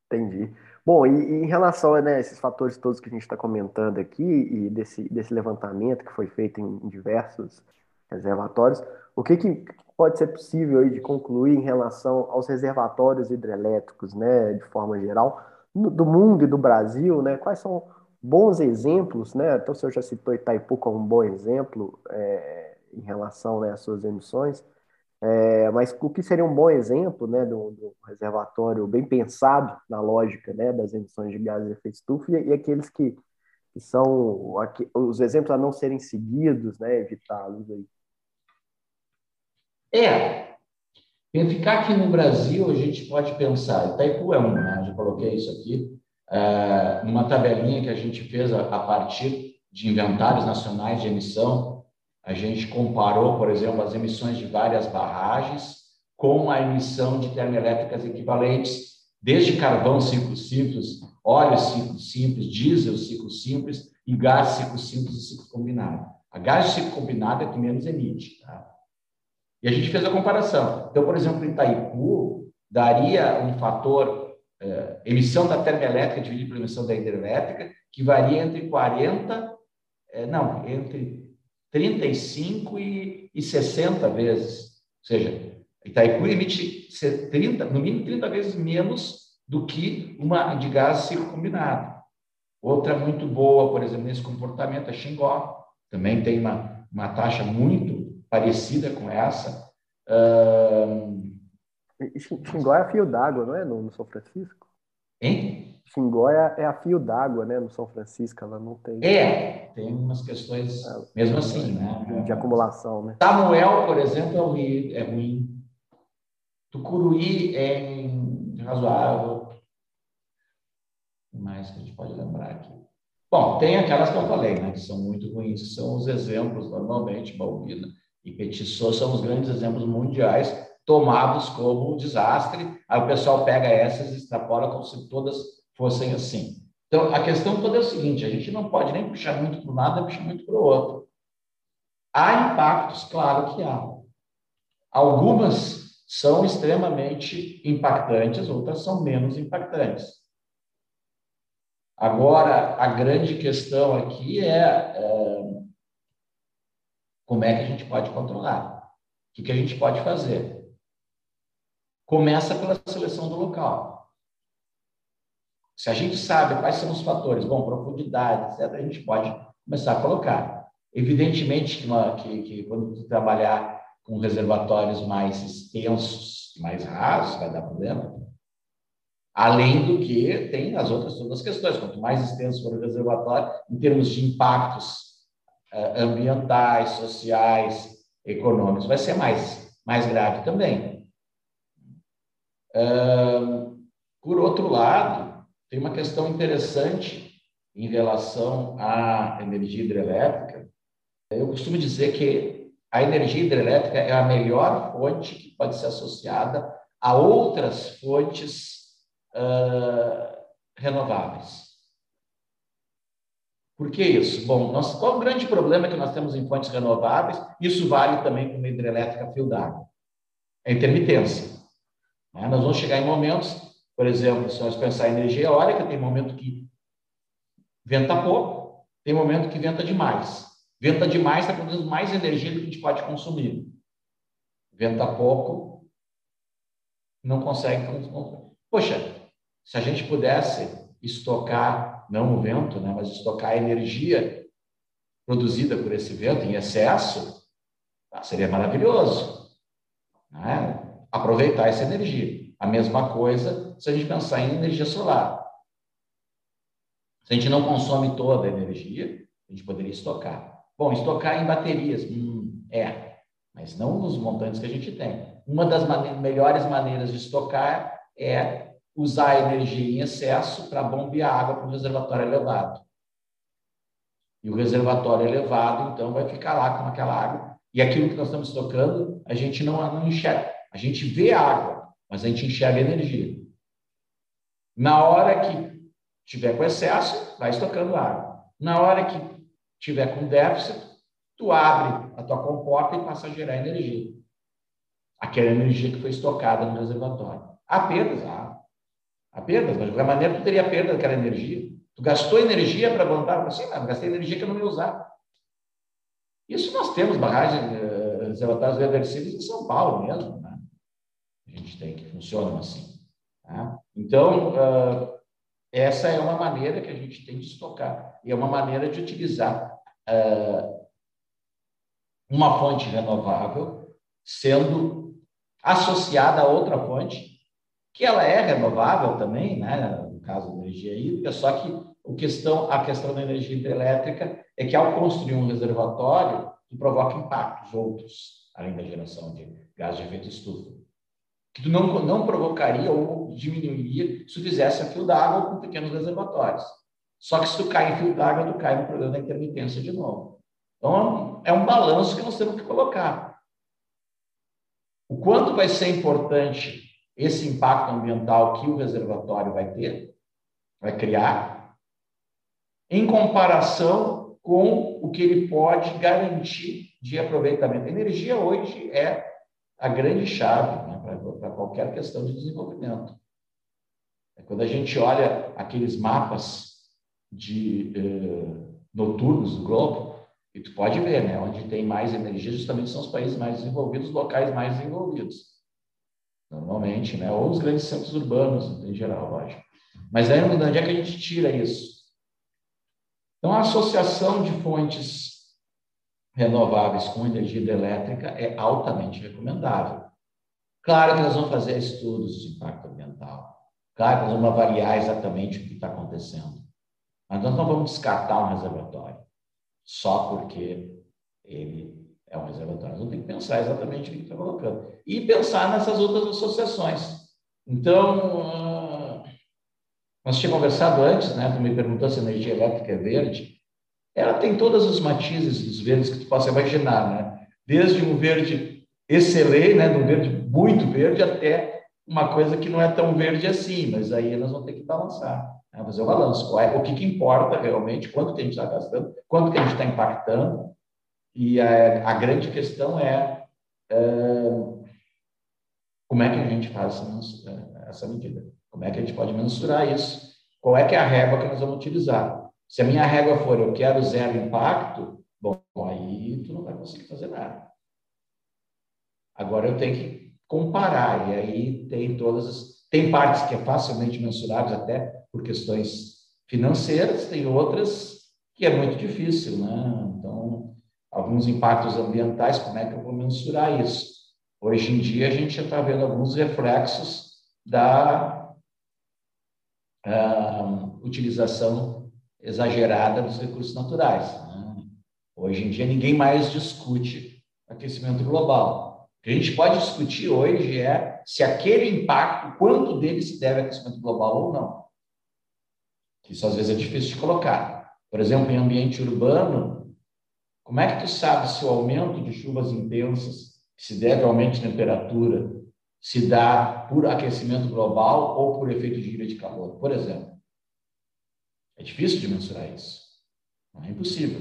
Entendi. Bom, e, e em relação a né, esses fatores todos que a gente está comentando aqui e desse, desse levantamento que foi feito em, em diversos reservatórios, o que, que pode ser possível aí de concluir em relação aos reservatórios hidrelétricos, né, de forma geral, do mundo e do Brasil, né? Quais são bons exemplos, né? Então, o senhor já citou Itaipu como um bom exemplo é, em relação né, às suas emissões. É, mas o que seria um bom exemplo né, do, do, reservatório bem pensado na lógica né, das emissões de gases de efeito estufa e, e aqueles que, que são aqui, os exemplos a não serem seguidos, né, evitá-los aí? É, ficar aqui no Brasil, a gente pode pensar, Itaipu é um, né? Coloquei isso aqui, é, tabelinha que a gente fez a, a partir de inventários nacionais de emissão, a gente comparou, por exemplo, as emissões de várias barragens com a emissão de termoelétricas equivalentes, desde carvão ciclo simples, óleo ciclo simples, diesel ciclo simples e gás ciclo simples e ciclo combinado. A gás ciclo combinado é que menos emite. Tá? E a gente fez a comparação. Então, por exemplo, em Itaipu, daria um fator eh, emissão da termoelétrica dividido pela emissão da hidrelétrica, que varia entre 40, eh, não, entre 35 e, e 60 vezes. Ou seja, Itaipu emite 30, no mínimo 30 vezes menos do que uma de gás ciclo combinado. Outra muito boa, por exemplo, nesse comportamento é Xingó. Também tem uma, uma taxa muito parecida com essa. Um... Xingó é fio d'água, não é? No, no São Francisco? Hein? Xingó é, é a fio d'água, né? No São Francisco, ela não tem. É, tem umas questões, é, mesmo assim, né? De, de, acumulação, né? Samuel, por exemplo, é ruim. É ruim. Tucuruí é razoável. O mais que a gente pode lembrar aqui? Bom, tem aquelas que eu falei, né? Que são muito ruins, que são os exemplos, normalmente, Balbina e Petissot são os grandes exemplos mundiais tomados como desastre. Aí o pessoal pega essas e extrapola como se todas fossem assim. Então, a questão toda é o seguinte: a gente não pode nem puxar muito para um lado nem puxar muito para o outro. Há impactos, claro que há. Algumas são extremamente impactantes, outras são menos impactantes. Agora, a grande questão aqui é, é como é que a gente pode controlar? O que, que a gente pode fazer? Começa pela seleção do local. Se a gente sabe quais são os fatores, bom, profundidade, etc., a gente pode começar a colocar. Evidentemente que, que, que quando tu trabalhar com reservatórios mais extensos, mais rasos, vai dar problema. Além do que tem as outras todas as questões. Quanto mais extenso for o reservatório, em termos de impactos uh, ambientais, sociais, econômicos, vai ser mais, mais grave também. Por outro lado, tem uma questão interessante em relação à energia hidrelétrica. Eu costumo dizer que a energia hidrelétrica é a melhor fonte que pode ser associada a outras fontes uh, renováveis. Por que isso? Bom, nós, qual o grande problema que nós temos em fontes renováveis? Isso vale também para uma hidrelétrica fio d'água. É intermitência. Né? Nós vamos chegar em momentos por exemplo, se nós pensar em energia eólica, tem momento que venta pouco, tem momento que venta demais. Venta demais está produzindo mais energia do que a gente pode consumir. Venta pouco, não consegue. Poxa, se a gente pudesse estocar, não o vento, né, mas estocar a energia produzida por esse vento em excesso, tá, seria maravilhoso. Né? Aproveitar essa energia. A mesma coisa se a gente pensar em energia solar. Se a gente não consome toda a energia, a gente poderia estocar. Bom, estocar em baterias, hum, é, mas não nos montantes que a gente tem. Uma das melhores maneiras de estocar é usar a energia em excesso para bombear água para um reservatório elevado. E o reservatório elevado, então, vai ficar lá com aquela água. E aquilo que nós estamos tocando, a gente não, não enxerga. A gente vê água, mas a gente enxerga energia. Na hora que tiver com excesso, vai estocando água. Na hora que tiver com déficit, tu abre a tua comporta e passa a gerar energia. Aquela energia que foi estocada no reservatório. Há perdas, há. Há perdas, mas de qualquer maneira tu teria perda daquela energia. Tu gastou energia para plantar, assim, mas gastei energia que eu não ia usar. Isso nós temos barragens, uh, reservatórios reversíveis em São Paulo mesmo. Né? A gente tem que funcionam assim. Tá? Então, uh, essa é uma maneira que a gente tem de estocar. E é uma maneira de utilizar uh, uma fonte renovável sendo associada a outra fonte, que ela é renovável também, né? no caso da energia hídrica, só que o questão, a questão da energia hidrelétrica é que ao construir um reservatório, provoca impactos outros, além da geração de gás de efeito estufa, que tu não, não provocaria ou diminuiria se tu fizesse a fio d'água com pequenos reservatórios. Só que se tu cai em fio d'água, tu cai no problema da intermitência de novo. Então, é um balanço que nós temos que colocar. O quanto vai ser importante esse impacto ambiental que o reservatório vai ter, vai criar, em comparação com o que ele pode garantir de aproveitamento. A energia hoje é a grande chave né, para qualquer questão de desenvolvimento. É quando a gente olha aqueles mapas de eh, noturnos do globo, e tu pode ver, né, onde tem mais energia justamente são os países mais desenvolvidos, os locais mais desenvolvidos. Normalmente, né, ou os grandes centros urbanos, em geral, lógico. Mas aí, onde é que a gente tira isso? Então, a associação de fontes renováveis com energia hidrelétrica é altamente recomendável. Claro que nós vamos fazer estudos de impacto ambiental. Claro que nós vamos avaliar exatamente o que está acontecendo. Mas nós não vamos descartar um reservatório só porque ele é um reservatório. Nós ter que pensar exatamente o que está colocando. E pensar nessas outras associações. Então, uh, nós tínhamos conversado antes, né? Tu me perguntou se a energia elétrica é verde. Ela tem todos os matizes dos verdes que tu possa imaginar, né? Desde um verde excelente, né? Um verde muito verde, até uma coisa que não é tão verde assim. Mas aí nós vamos ter que balançar. Né? Fazer o balanço. É, o que, que importa realmente, quanto que a gente está gastando, quanto que a gente está impactando. E a, a, grande questão é, é, como é que a gente faz essa, é, essa medida? Como é que a gente pode mensurar isso? Qual é que é a régua que nós vamos utilizar? Se a minha régua for eu quero zero impacto, bom, aí tu não vai conseguir fazer nada. Agora eu tenho que comparar, e aí tem todas as. Tem partes que é facilmente mensuráveis até por questões financeiras, tem outras que é muito difícil, né? Então, alguns impactos ambientais, como é que eu vou mensurar isso? Hoje em dia, a gente já está vendo alguns reflexos da uh, utilização exagerada dos recursos naturais. Né? Hoje em dia, ninguém mais discute aquecimento global. O que a gente pode discutir hoje é se aquele impacto, quanto dele se deve ao aquecimento global ou não. Isso às vezes é difícil de colocar. Por exemplo, em ambiente urbano, como é que tu sabe se o aumento de chuvas intensas, se deve ao aumento de temperatura, se dá por aquecimento global ou por efeito de ilha de calor, por exemplo? É difícil de mensurar isso. Não é impossível,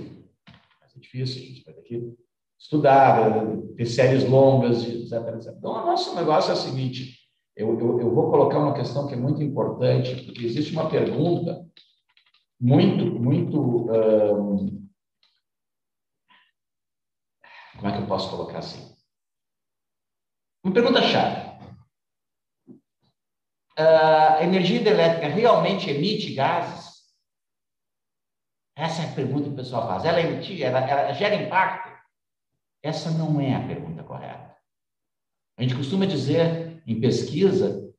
mas é difícil. A gente vai ter que estudar, ter séries longas, etc, etc. Então, o nosso negócio é o seguinte: eu, eu, eu, vou colocar uma questão que é muito importante, porque existe uma pergunta muito, muito. Como é que eu posso colocar assim? Uma pergunta-chave. Uh, a energia hidrelétrica realmente emite gases? Essa é a pergunta que o pessoal faz. Ela emite, ela, ela gera impacto? Essa não é a pergunta correta. A gente costuma dizer em pesquisa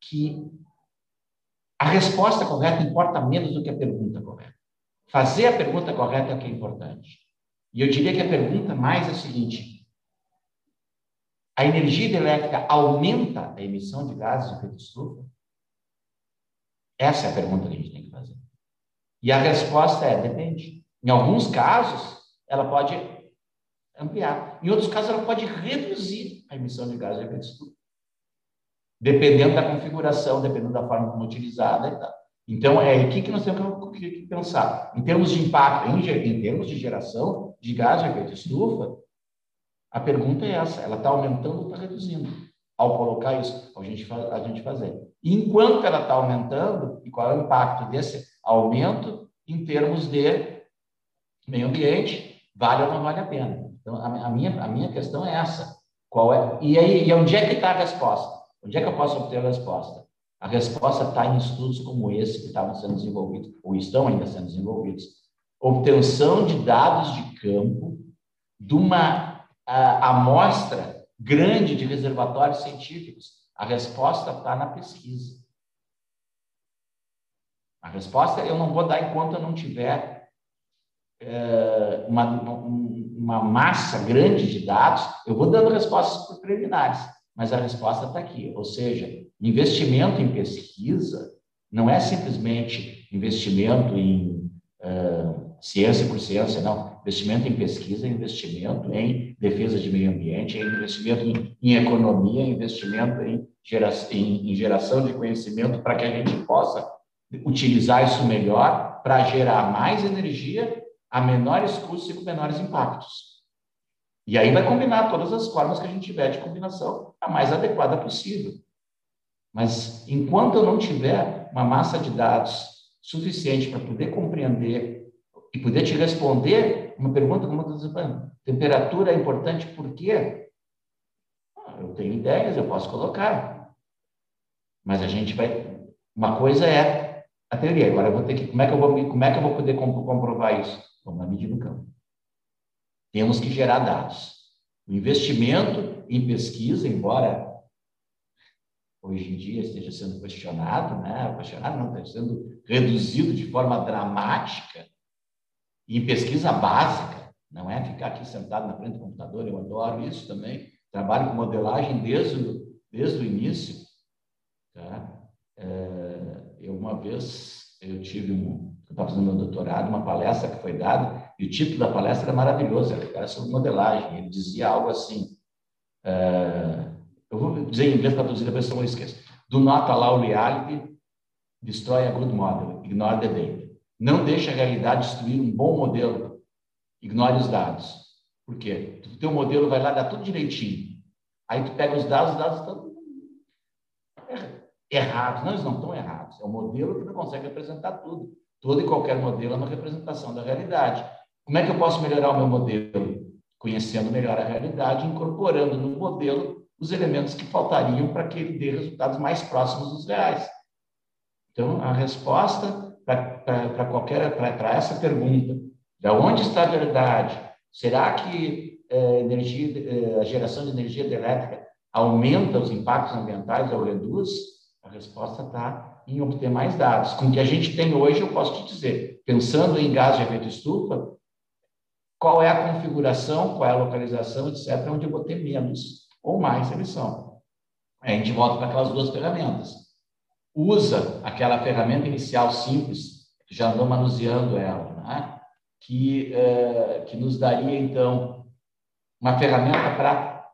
que a resposta correta importa menos do que a pergunta correta. Fazer a pergunta correta é o que é importante. E eu diria que a pergunta mais é a seguinte: a energia elétrica aumenta a emissão de gases de efeito estufa? Essa é a pergunta que a gente tem que fazer. E a resposta é: depende. Em alguns casos, ela pode ampliar. Em outros casos, ela pode reduzir a emissão de gases de efeito estufa. Dependendo da configuração, dependendo da forma como utilizada e tal. Então, é aqui que nós temos que pensar. Em termos de impacto, em, termos de geração de gás de efeito estufa, a pergunta é essa: ela está aumentando ou está reduzindo? Ao colocar isso, a gente, a gente fazer. E enquanto ela está aumentando, e qual é o impacto desse aumento em termos de meio ambiente, vale ou não vale a pena? Então, a, a minha, a minha questão é essa. Qual é, e aí, e onde é que está a resposta? Onde é que eu posso obter a resposta? A resposta está em estudos como esse que estavam sendo desenvolvidos, ou estão ainda sendo desenvolvidos. Obtenção de dados de campo de uma a, amostra grande de reservatórios científicos. A resposta está na pesquisa. A resposta eu não vou dar enquanto eu não tiver é, uma, uma massa grande de dados. Eu vou dando respostas preliminares, mas a resposta está aqui. Ou seja, Investimento em pesquisa não é simplesmente investimento em uh, ciência por ciência, não. Investimento em pesquisa é investimento em defesa de meio ambiente, é investimento em, em economia, é investimento em, gera, em, em geração de conhecimento para que a gente possa utilizar isso melhor para gerar mais energia a menores custos e com menores impactos. E aí vai combinar todas as formas que a gente tiver de combinação a mais adequada possível. Mas enquanto eu não tiver uma massa de dados suficiente para poder compreender e poder te responder uma pergunta como eu temperatura é importante por quê? Ah, eu tenho ideias, eu posso colocar. Mas a gente vai. Uma coisa é a teoria. Agora eu vou ter que. Como é que eu vou, como é que eu vou poder comprovar isso? Vamos medir no campo. Temos que gerar dados. O investimento em pesquisa, embora hoje em dia esteja sendo questionado, né? questionado não, está sendo reduzido de forma dramática em pesquisa básica, não é ficar aqui sentado na frente do computador, eu adoro isso também, trabalho com modelagem desde desde o início. Tá? É, eu uma vez, eu tive um, eu estava fazendo meu doutorado, uma palestra que foi dada, e o título da palestra era maravilhoso, era sobre modelagem, ele dizia algo assim, é, eu vou dizer em inglês para traduzir, depois eu não esqueço. Do not allow reality, destroy a good model, ignore the data. Não deixe a realidade destruir um bom modelo, ignore os dados. Por quê? O teu modelo vai lá dar tudo direitinho. Aí tu pega os dados, os dados estão errados. Não, eles não estão errados. É um modelo que não consegue representar tudo. Todo e qualquer modelo é uma representação da realidade. Como é que eu posso melhorar o meu modelo? Conhecendo melhor a realidade, incorporando no modelo os elementos que faltariam para que ele dê resultados mais próximos dos reais. Então, a resposta para qualquer para essa pergunta, de onde está a verdade? Será que é, energia, é, a geração de energia elétrica aumenta os impactos ambientais ou reduz? A resposta está em obter mais dados. Com o que a gente tem hoje, eu posso te dizer, pensando em gás de efeito estufa, qual é a configuração, qual é a localização, etc., onde eu vou ter menos ou mais emissão. Aí a gente volta para aquelas duas ferramentas. Usa aquela ferramenta inicial simples, já andou manuseando ela, né? que, é, que nos daria, então, uma ferramenta para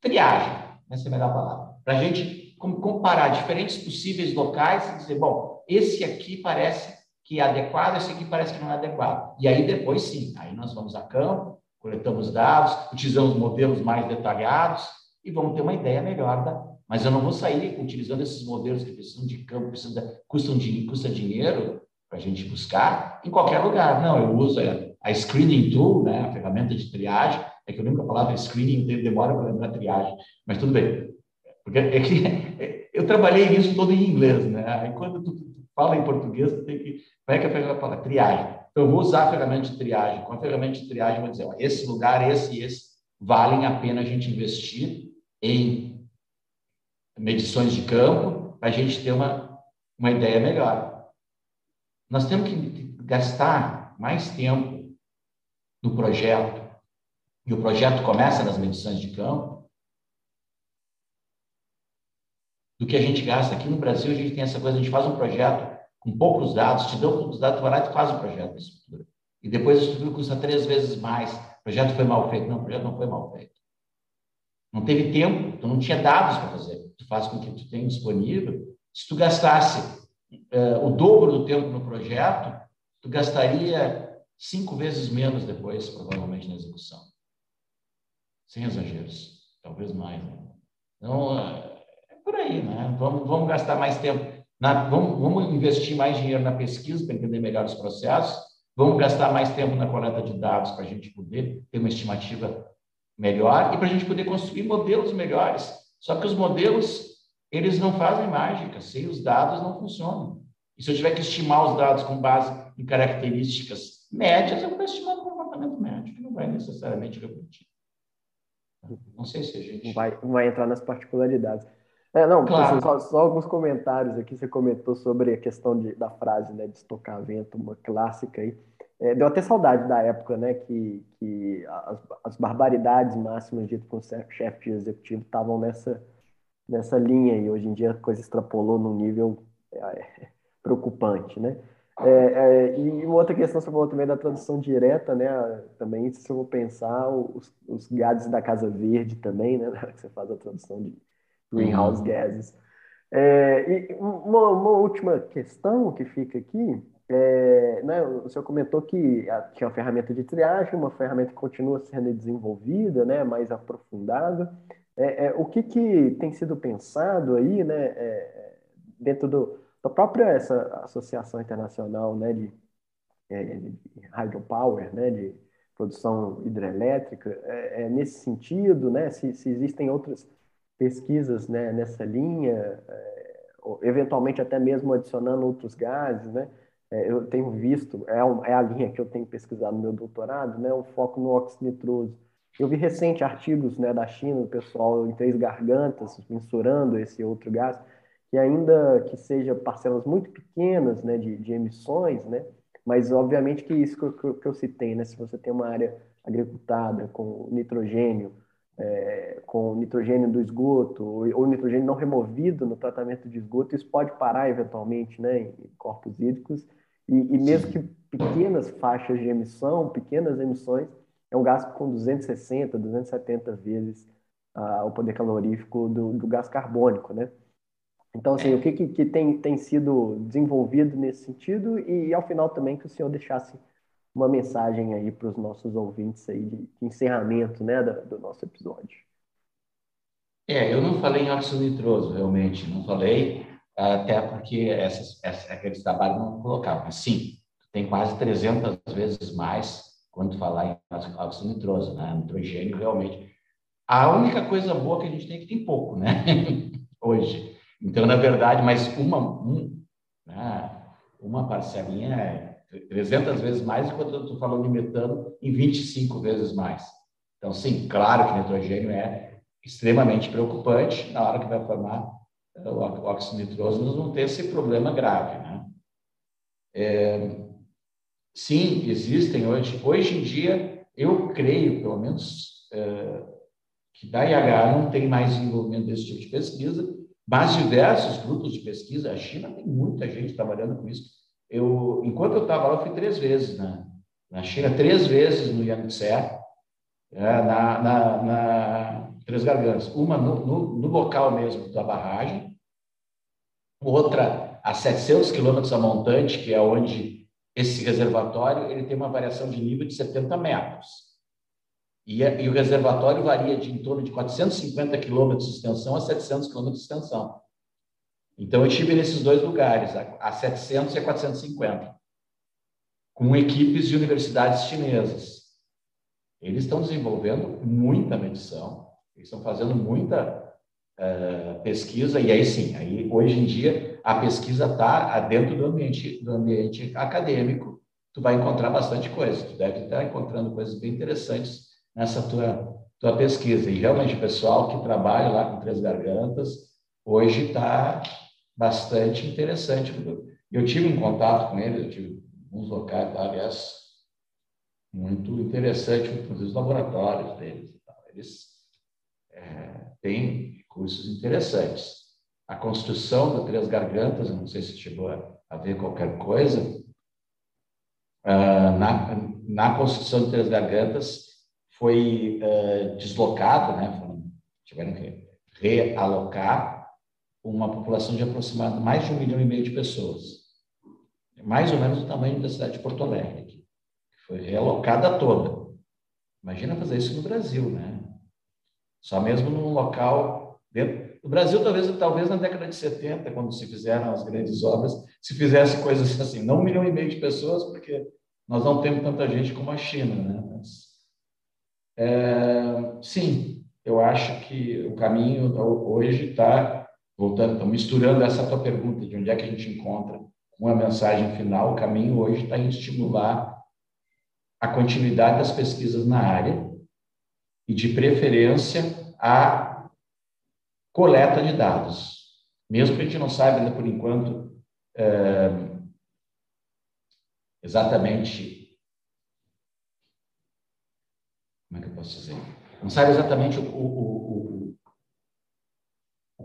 triagem, essa é a melhor palavra, para a gente comparar diferentes possíveis locais e dizer, bom, esse aqui parece que é adequado, esse aqui parece que não é adequado. E aí depois sim, aí nós vamos a campo, coletamos dados, utilizamos modelos mais detalhados, e vamos ter uma ideia melhor da. Mas eu não vou sair utilizando esses modelos que precisam de campo, precisam, custam de, custa dinheiro para a gente buscar em qualquer lugar. Não, eu uso a, a screening tool, né, a ferramenta de triagem. É que eu nunca falava screening, demora para lembrar triagem, mas tudo bem. Porque é que (laughs) eu trabalhei nisso todo em inglês, né? Aí quando tu, tu fala em português, tu tem que. Como é que a ferramenta fala? Triagem. Então, eu vou usar a ferramenta de triagem. Com a ferramenta de triagem, eu vou dizer: ó, esse lugar, esse e esse valem a pena a gente investir em medições de campo para a gente ter uma, uma ideia melhor. Nós temos que gastar mais tempo no projeto, e o projeto começa nas medições de campo, do que a gente gasta. Aqui no Brasil, a gente tem essa coisa, a gente faz um projeto com poucos dados, te dão poucos dados, tu vai lá e faz o projeto estrutura. e depois a estrutura custa três vezes mais. O projeto foi mal feito. Não, o projeto não foi mal feito. Não teve tempo, tu não tinha dados para fazer. Tu faz com que tu tenha disponível. Se tu gastasse uh, o dobro do tempo no projeto, tu gastaria cinco vezes menos depois, provavelmente, na execução. Sem exageros. Talvez mais. Né? Então, é por aí, né? Vamos, vamos gastar mais tempo. Na, vamos, vamos investir mais dinheiro na pesquisa para entender melhor os processos. Vamos gastar mais tempo na coleta de dados para a gente poder ter uma estimativa melhor e para a gente poder construir modelos melhores. Só que os modelos, eles não fazem mágica, sem os dados não funcionam. E se eu tiver que estimar os dados com base em características médias, eu vou estimar o comportamento médio, que não vai necessariamente refletir. Não sei se a gente. Vai, vai entrar nas particularidades. É, não, claro. só, só, alguns comentários aqui. Você comentou sobre a questão de, da frase, né, de estocamento, uma clássica aí. É, deu até saudade da época, né, que, que as, as barbaridades máximas ditas com o chefe de executivo estavam nessa, nessa linha e hoje em dia a coisa extrapolou num nível é, (laughs) preocupante, né? É, é, e uma outra questão, você falou também da tradução direta, né? Também, se eu vou pensar, os, os gases da Casa Verde também, né? (laughs) Que você faz a tradução de greenhouse uhum. gases. É, e uma, uma, última questão que fica aqui é, né, o senhor comentou que tinha uma ferramenta de triagem, uma ferramenta que continua sendo desenvolvida, né, mais aprofundada. É, é, o que, que tem sido pensado aí, né, é, dentro do, da própria essa associação internacional, né, de, é, de hydropower, né, de produção hidrelétrica, é, nesse sentido, né, se, se, existem outras pesquisas, né, nessa linha, eventualmente até mesmo adicionando outros gases, né, é, eu tenho visto, é, é, a linha que eu tenho pesquisado no meu doutorado, né, o foco no oxinitroso. Eu vi recente artigos né, da China, do pessoal em três gargantas, mensurando esse outro gás, que ainda que seja parcelas muito pequenas né, de, de emissões, né, mas obviamente que isso que eu, que eu citei, né, se você tem uma área agricultada com nitrogênio, é, com nitrogênio do esgoto ou, ou, nitrogênio não removido no tratamento de esgoto, isso pode parar eventualmente né, em corpos hídricos. E, e mesmo que pequenas faixas de emissão, pequenas emissões, é um gás com 260, 270 vezes ah, o poder calorífico do, do, gás carbônico, né? Então, assim, o que, que, que, tem, tem sido desenvolvido nesse sentido e, e, ao final também, que o senhor deixasse uma mensagem aí para os nossos ouvintes aí de, de encerramento, né, do, do, nosso episódio. É, eu não falei em óxido nitroso, realmente, não falei, até porque essas, essas, aqueles trabalhos não colocavam. Mas sim, tem quase 300 vezes mais quando falar em óxido nitroso, né? Nitrogênio, realmente. A única coisa boa que a gente tem é que tem pouco, né? (laughs) Hoje. Então, na verdade, mas uma, um, né? uma parcelinha é 300 vezes mais, enquanto eu estou falando de metano, em 25 vezes mais. Então, sim, claro que nitrogênio é extremamente preocupante na hora que vai formar o óxido nitroso, nós vamos ter esse problema grave. Né? É, sim, existem hoje. Hoje em dia, eu creio, pelo menos, é, que da IH não tem mais desenvolvimento desse tipo de pesquisa, mas diversos grupos de pesquisa. A China tem muita gente trabalhando com isso. Eu, enquanto eu estava lá, eu fui três vezes na, na China, três vezes no Yangtze, é, na, na, na Três Gargantas. Uma no, no, no local mesmo da barragem, outra a 700 quilômetros a montante, que é onde esse reservatório ele tem uma variação de nível de 70 metros. E, e o reservatório varia de em torno de 450 quilômetros de extensão a 700 quilômetros de extensão. Então, eu estive nesses dois lugares, a 700 e a 450, com equipes de universidades chinesas. Eles estão desenvolvendo muita medição, eles estão fazendo muita uh, pesquisa, e aí sim, aí hoje em dia a pesquisa está dentro do ambiente, do ambiente acadêmico, tu vai encontrar bastante coisa, tu deve estar encontrando coisas bem interessantes nessa tua, tua pesquisa. E realmente o pessoal que trabalha lá com Três Gargantas hoje está bastante interessante. Eu tive um contato com eles, eu tive uns locais lá, aliás, muito interessante, os laboratórios deles. Eles é, têm cursos interessantes. A construção do Três Gargantas, não sei se chegou a, a ver qualquer coisa, uh, na, na construção de Três Gargantas, foi uh, deslocado, né? tiveram que realocar uma população de aproximadamente mais de um milhão e meio de pessoas. Mais ou menos o tamanho da cidade de Porto Alegre, que foi realocada toda. Imagina fazer isso no Brasil, né? Só mesmo num local dentro. No Brasil, talvez, talvez na década de 70, quando se fizeram as grandes obras, se fizesse coisas assim, não um milhão e meio de pessoas, porque nós não temos tanta gente como a China, né? Mas, é, sim, eu acho que o caminho hoje está voltando, tá misturando essa tua pergunta de onde é que a gente encontra uma mensagem final. O caminho hoje está em estimular a continuidade das pesquisas na área e, de preferência, a coleta de dados. Mesmo que a gente não saiba ainda por enquanto é, exatamente. Como é que eu posso dizer? Não sabe exatamente o, o, o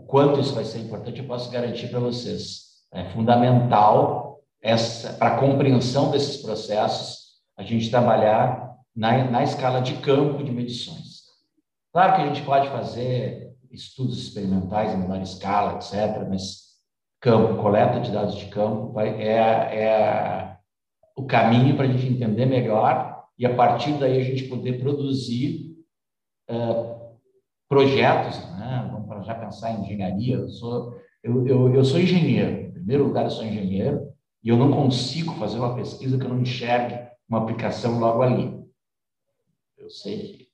quanto isso vai ser importante, eu posso garantir para vocês. É fundamental para a compreensão desses processos a gente trabalhar na, na escala de campo de medições. Claro que a gente pode fazer estudos experimentais em menor escala, etc., mas campo, coleta de dados de campo é, é o caminho para a gente entender melhor e, a partir daí, a gente poder produzir uh, projetos. Né? Já pensar em engenharia. Eu sou, eu, eu, eu sou engenheiro. Em primeiro lugar, eu sou engenheiro e eu não consigo fazer uma pesquisa que eu não enxergue uma aplicação logo ali. Eu sei que.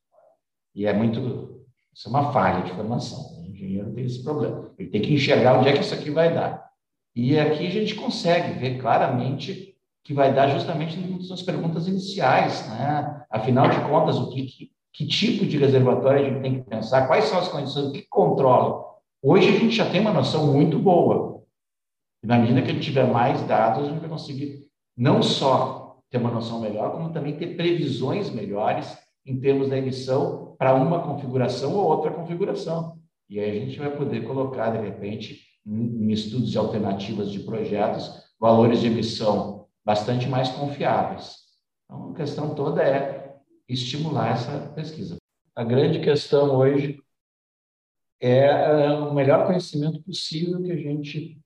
E é muito. Isso é uma falha de formação. O engenheiro tem esse problema. Ele tem que enxergar onde é que isso aqui vai dar. E aqui a gente consegue ver claramente que vai dar justamente nas perguntas iniciais. Né? Afinal de contas, o que, que, que tipo de reservatório a gente tem que pensar? Quais são as condições? Que controla? Hoje a gente já tem uma noção muito boa. E na medida que a gente tiver mais dados, a gente vai conseguir não só ter uma noção melhor, como também ter previsões melhores em termos da emissão para uma configuração ou outra configuração. E aí a gente vai poder colocar, de repente, em estudos de alternativas de projetos, valores de emissão bastante mais confiáveis. Então, a questão toda é estimular essa pesquisa. A grande questão hoje é, é o melhor conhecimento possível que a gente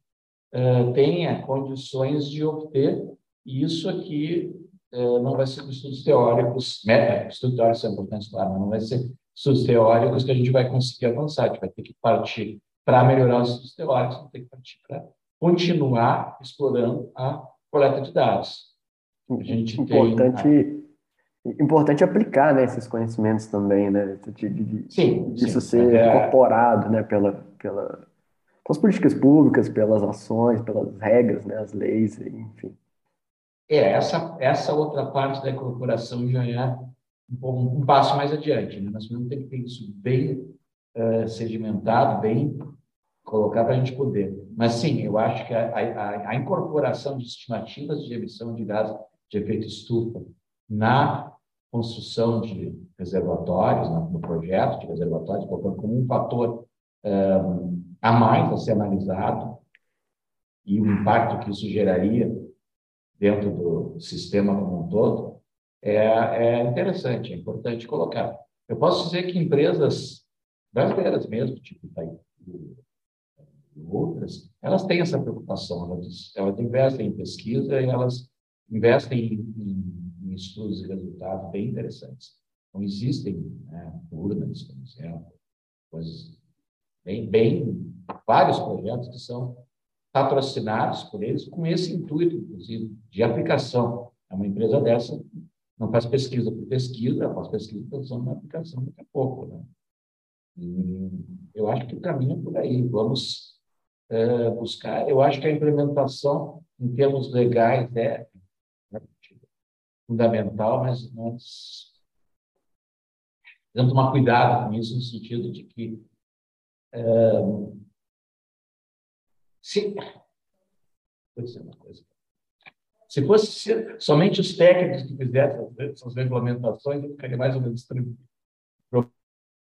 uh, tenha condições de obter e isso aqui é, não vai ser com estudos teóricos, né? estudos teóricos são importantes, claro, mas não vai ser estudos teóricos que a gente vai conseguir avançar, a gente vai ter que partir para melhorar os estudos teóricos, vai ter que partir para continuar explorando a coleta de dados. A gente importante, tem, importante aplicar né, esses conhecimentos também, né? De, de, sim, disso sim, ser é... incorporado né, pela, pela, pelas políticas públicas, pelas ações, pelas regras, né, as leis, enfim. É, essa, essa outra parte da incorporação já é um, um passo mais adiante. Né? Nós vamos ter que ter isso bem uh, sedimentado, bem colocado para a gente poder. Mas sim, eu acho que a, a, a, incorporação de estimativas de emissão de gás de efeito estufa na construção de reservatórios, no projeto de reservatórios, colocando como um fator um, a mais a ser analisado e o impacto que isso geraria dentro do sistema como um todo, é, é interessante, é importante colocar. Eu posso dizer que empresas brasileiras mesmo, tipo Itaú e outras, elas têm essa preocupação, elas, elas investem em pesquisa e elas investem em, em, em estudos e resultados bem interessantes. Então, existem né, urnas, por exemplo, coisas bem, bem, vários projetos que são patrocinados por eles com esse intuito, inclusive, de aplicação. É uma empresa dessa não faz pesquisa por pesquisa, faz pesquisa pensando na aplicação daqui a pouco. Né? E eu acho que o caminho é por aí. Vamos é, buscar. Eu acho que a implementação, em termos legais, é fundamental, mas nós que tomar cuidado com isso, no sentido de que é, se, vou dizer uma coisa. Se fosse somente os técnicos que fizessem essas regulamentações, eu ficaria mais ou menos tranquilo. O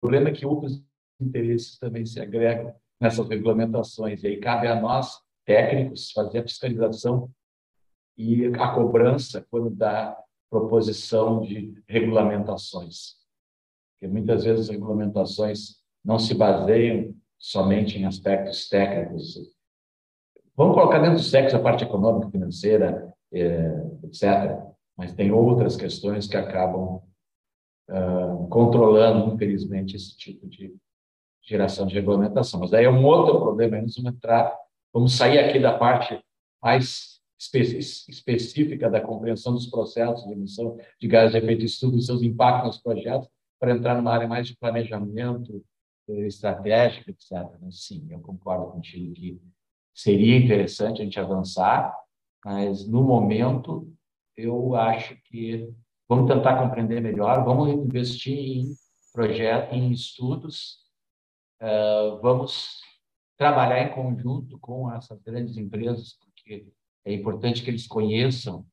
problema é que outros interesses também se agregam nessas regulamentações, e aí cabe a nós, técnicos, fazer a fiscalização e a cobrança quando dá proposição de regulamentações. Porque muitas vezes as regulamentações não se baseiam somente em aspectos técnicos. Vamos colocar dentro dos técnicos a parte econômica, financeira, eh, etc. Mas tem outras questões que acabam uh, controlando, infelizmente, esse tipo de geração de regulamentação. Mas daí é um outro problema, nós vamos entrar, vamos sair aqui da parte mais específica da compreensão dos processos de emissão de gases de efeito estufa e seus impactos nos projetos, para entrar numa área mais de planejamento eh, estratégico, etc. Sim, eu concordo contigo que seria interessante a gente avançar, mas no momento eu acho que vamos tentar compreender melhor, vamos investir em projetos, em estudos, uh, vamos trabalhar em conjunto com essas grandes empresas, porque é importante que eles conheçam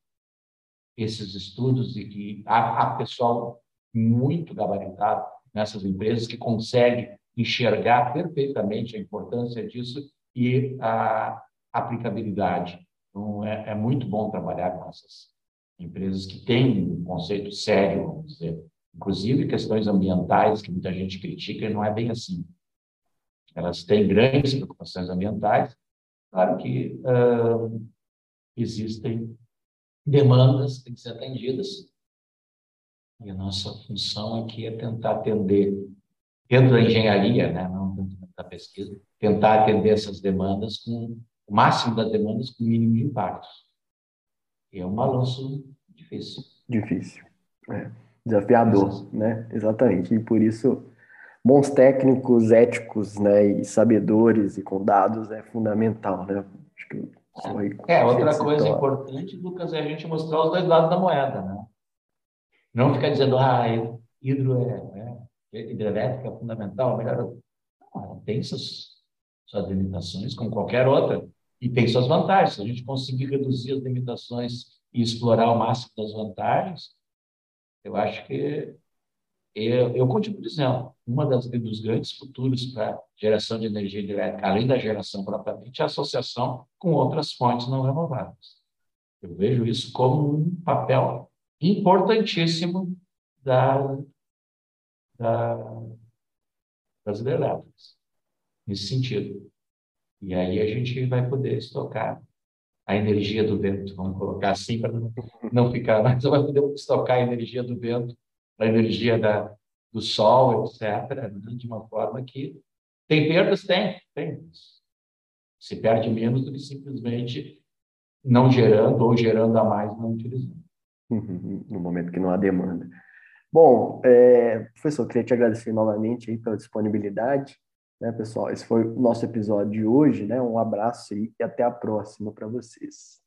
esses estudos e que há, há pessoal muito gabaritado nessas empresas que consegue enxergar perfeitamente a importância disso e a aplicabilidade. Então, é, é muito bom trabalhar com essas empresas que têm um conceito sério, vamos dizer, inclusive questões ambientais que muita gente critica, e não é bem assim. Elas têm grandes preocupações ambientais, claro que uh, existem demandas que têm que ser atendidas, e a nossa função aqui é tentar atender, dentro da engenharia, né, não dentro da pesquisa, tentar atender essas demandas com o máximo das demandas com o mínimo de impactos. E é um balanço difícil. Difícil. É. Desafiador, né? Exatamente. E por isso, bons técnicos, éticos, né, e sabedores e com dados é fundamental, né? Acho que é, outra coisa importante, Lucas, é a gente mostrar os dois lados da moeda, né? Não ficar dizendo, ah, hidro é, é hidrelétrica é fundamental, melhor. Não, tem suas, suas limitações, como qualquer outra, e tem suas vantagens. Se a gente conseguir reduzir as limitações e explorar o máximo das vantagens, eu acho que eu, eu continuo dizendo, uma das dos grandes futuros para geração de energia elétrica, além da geração propriamente, é a associação com outras fontes não renováveis. Eu vejo isso como um papel importantíssimo da, da, das hidrelétricas, nesse sentido. E aí a gente vai poder estocar a energia do vento, vamos colocar assim para não, ficar, (laughs) mas vai poder estocar a energia do vento, a energia da, do sol, etc., né, de uma forma que tem perdas? Tem, tem. Se perde menos do que simplesmente não gerando ou gerando a mais não utilizando. Uhum, no momento que não há demanda. Bom, é, professor, queria te agradecer novamente aí pela disponibilidade. Né, pessoal? Esse foi o nosso episódio de hoje. Né? Um abraço e até a próxima para vocês.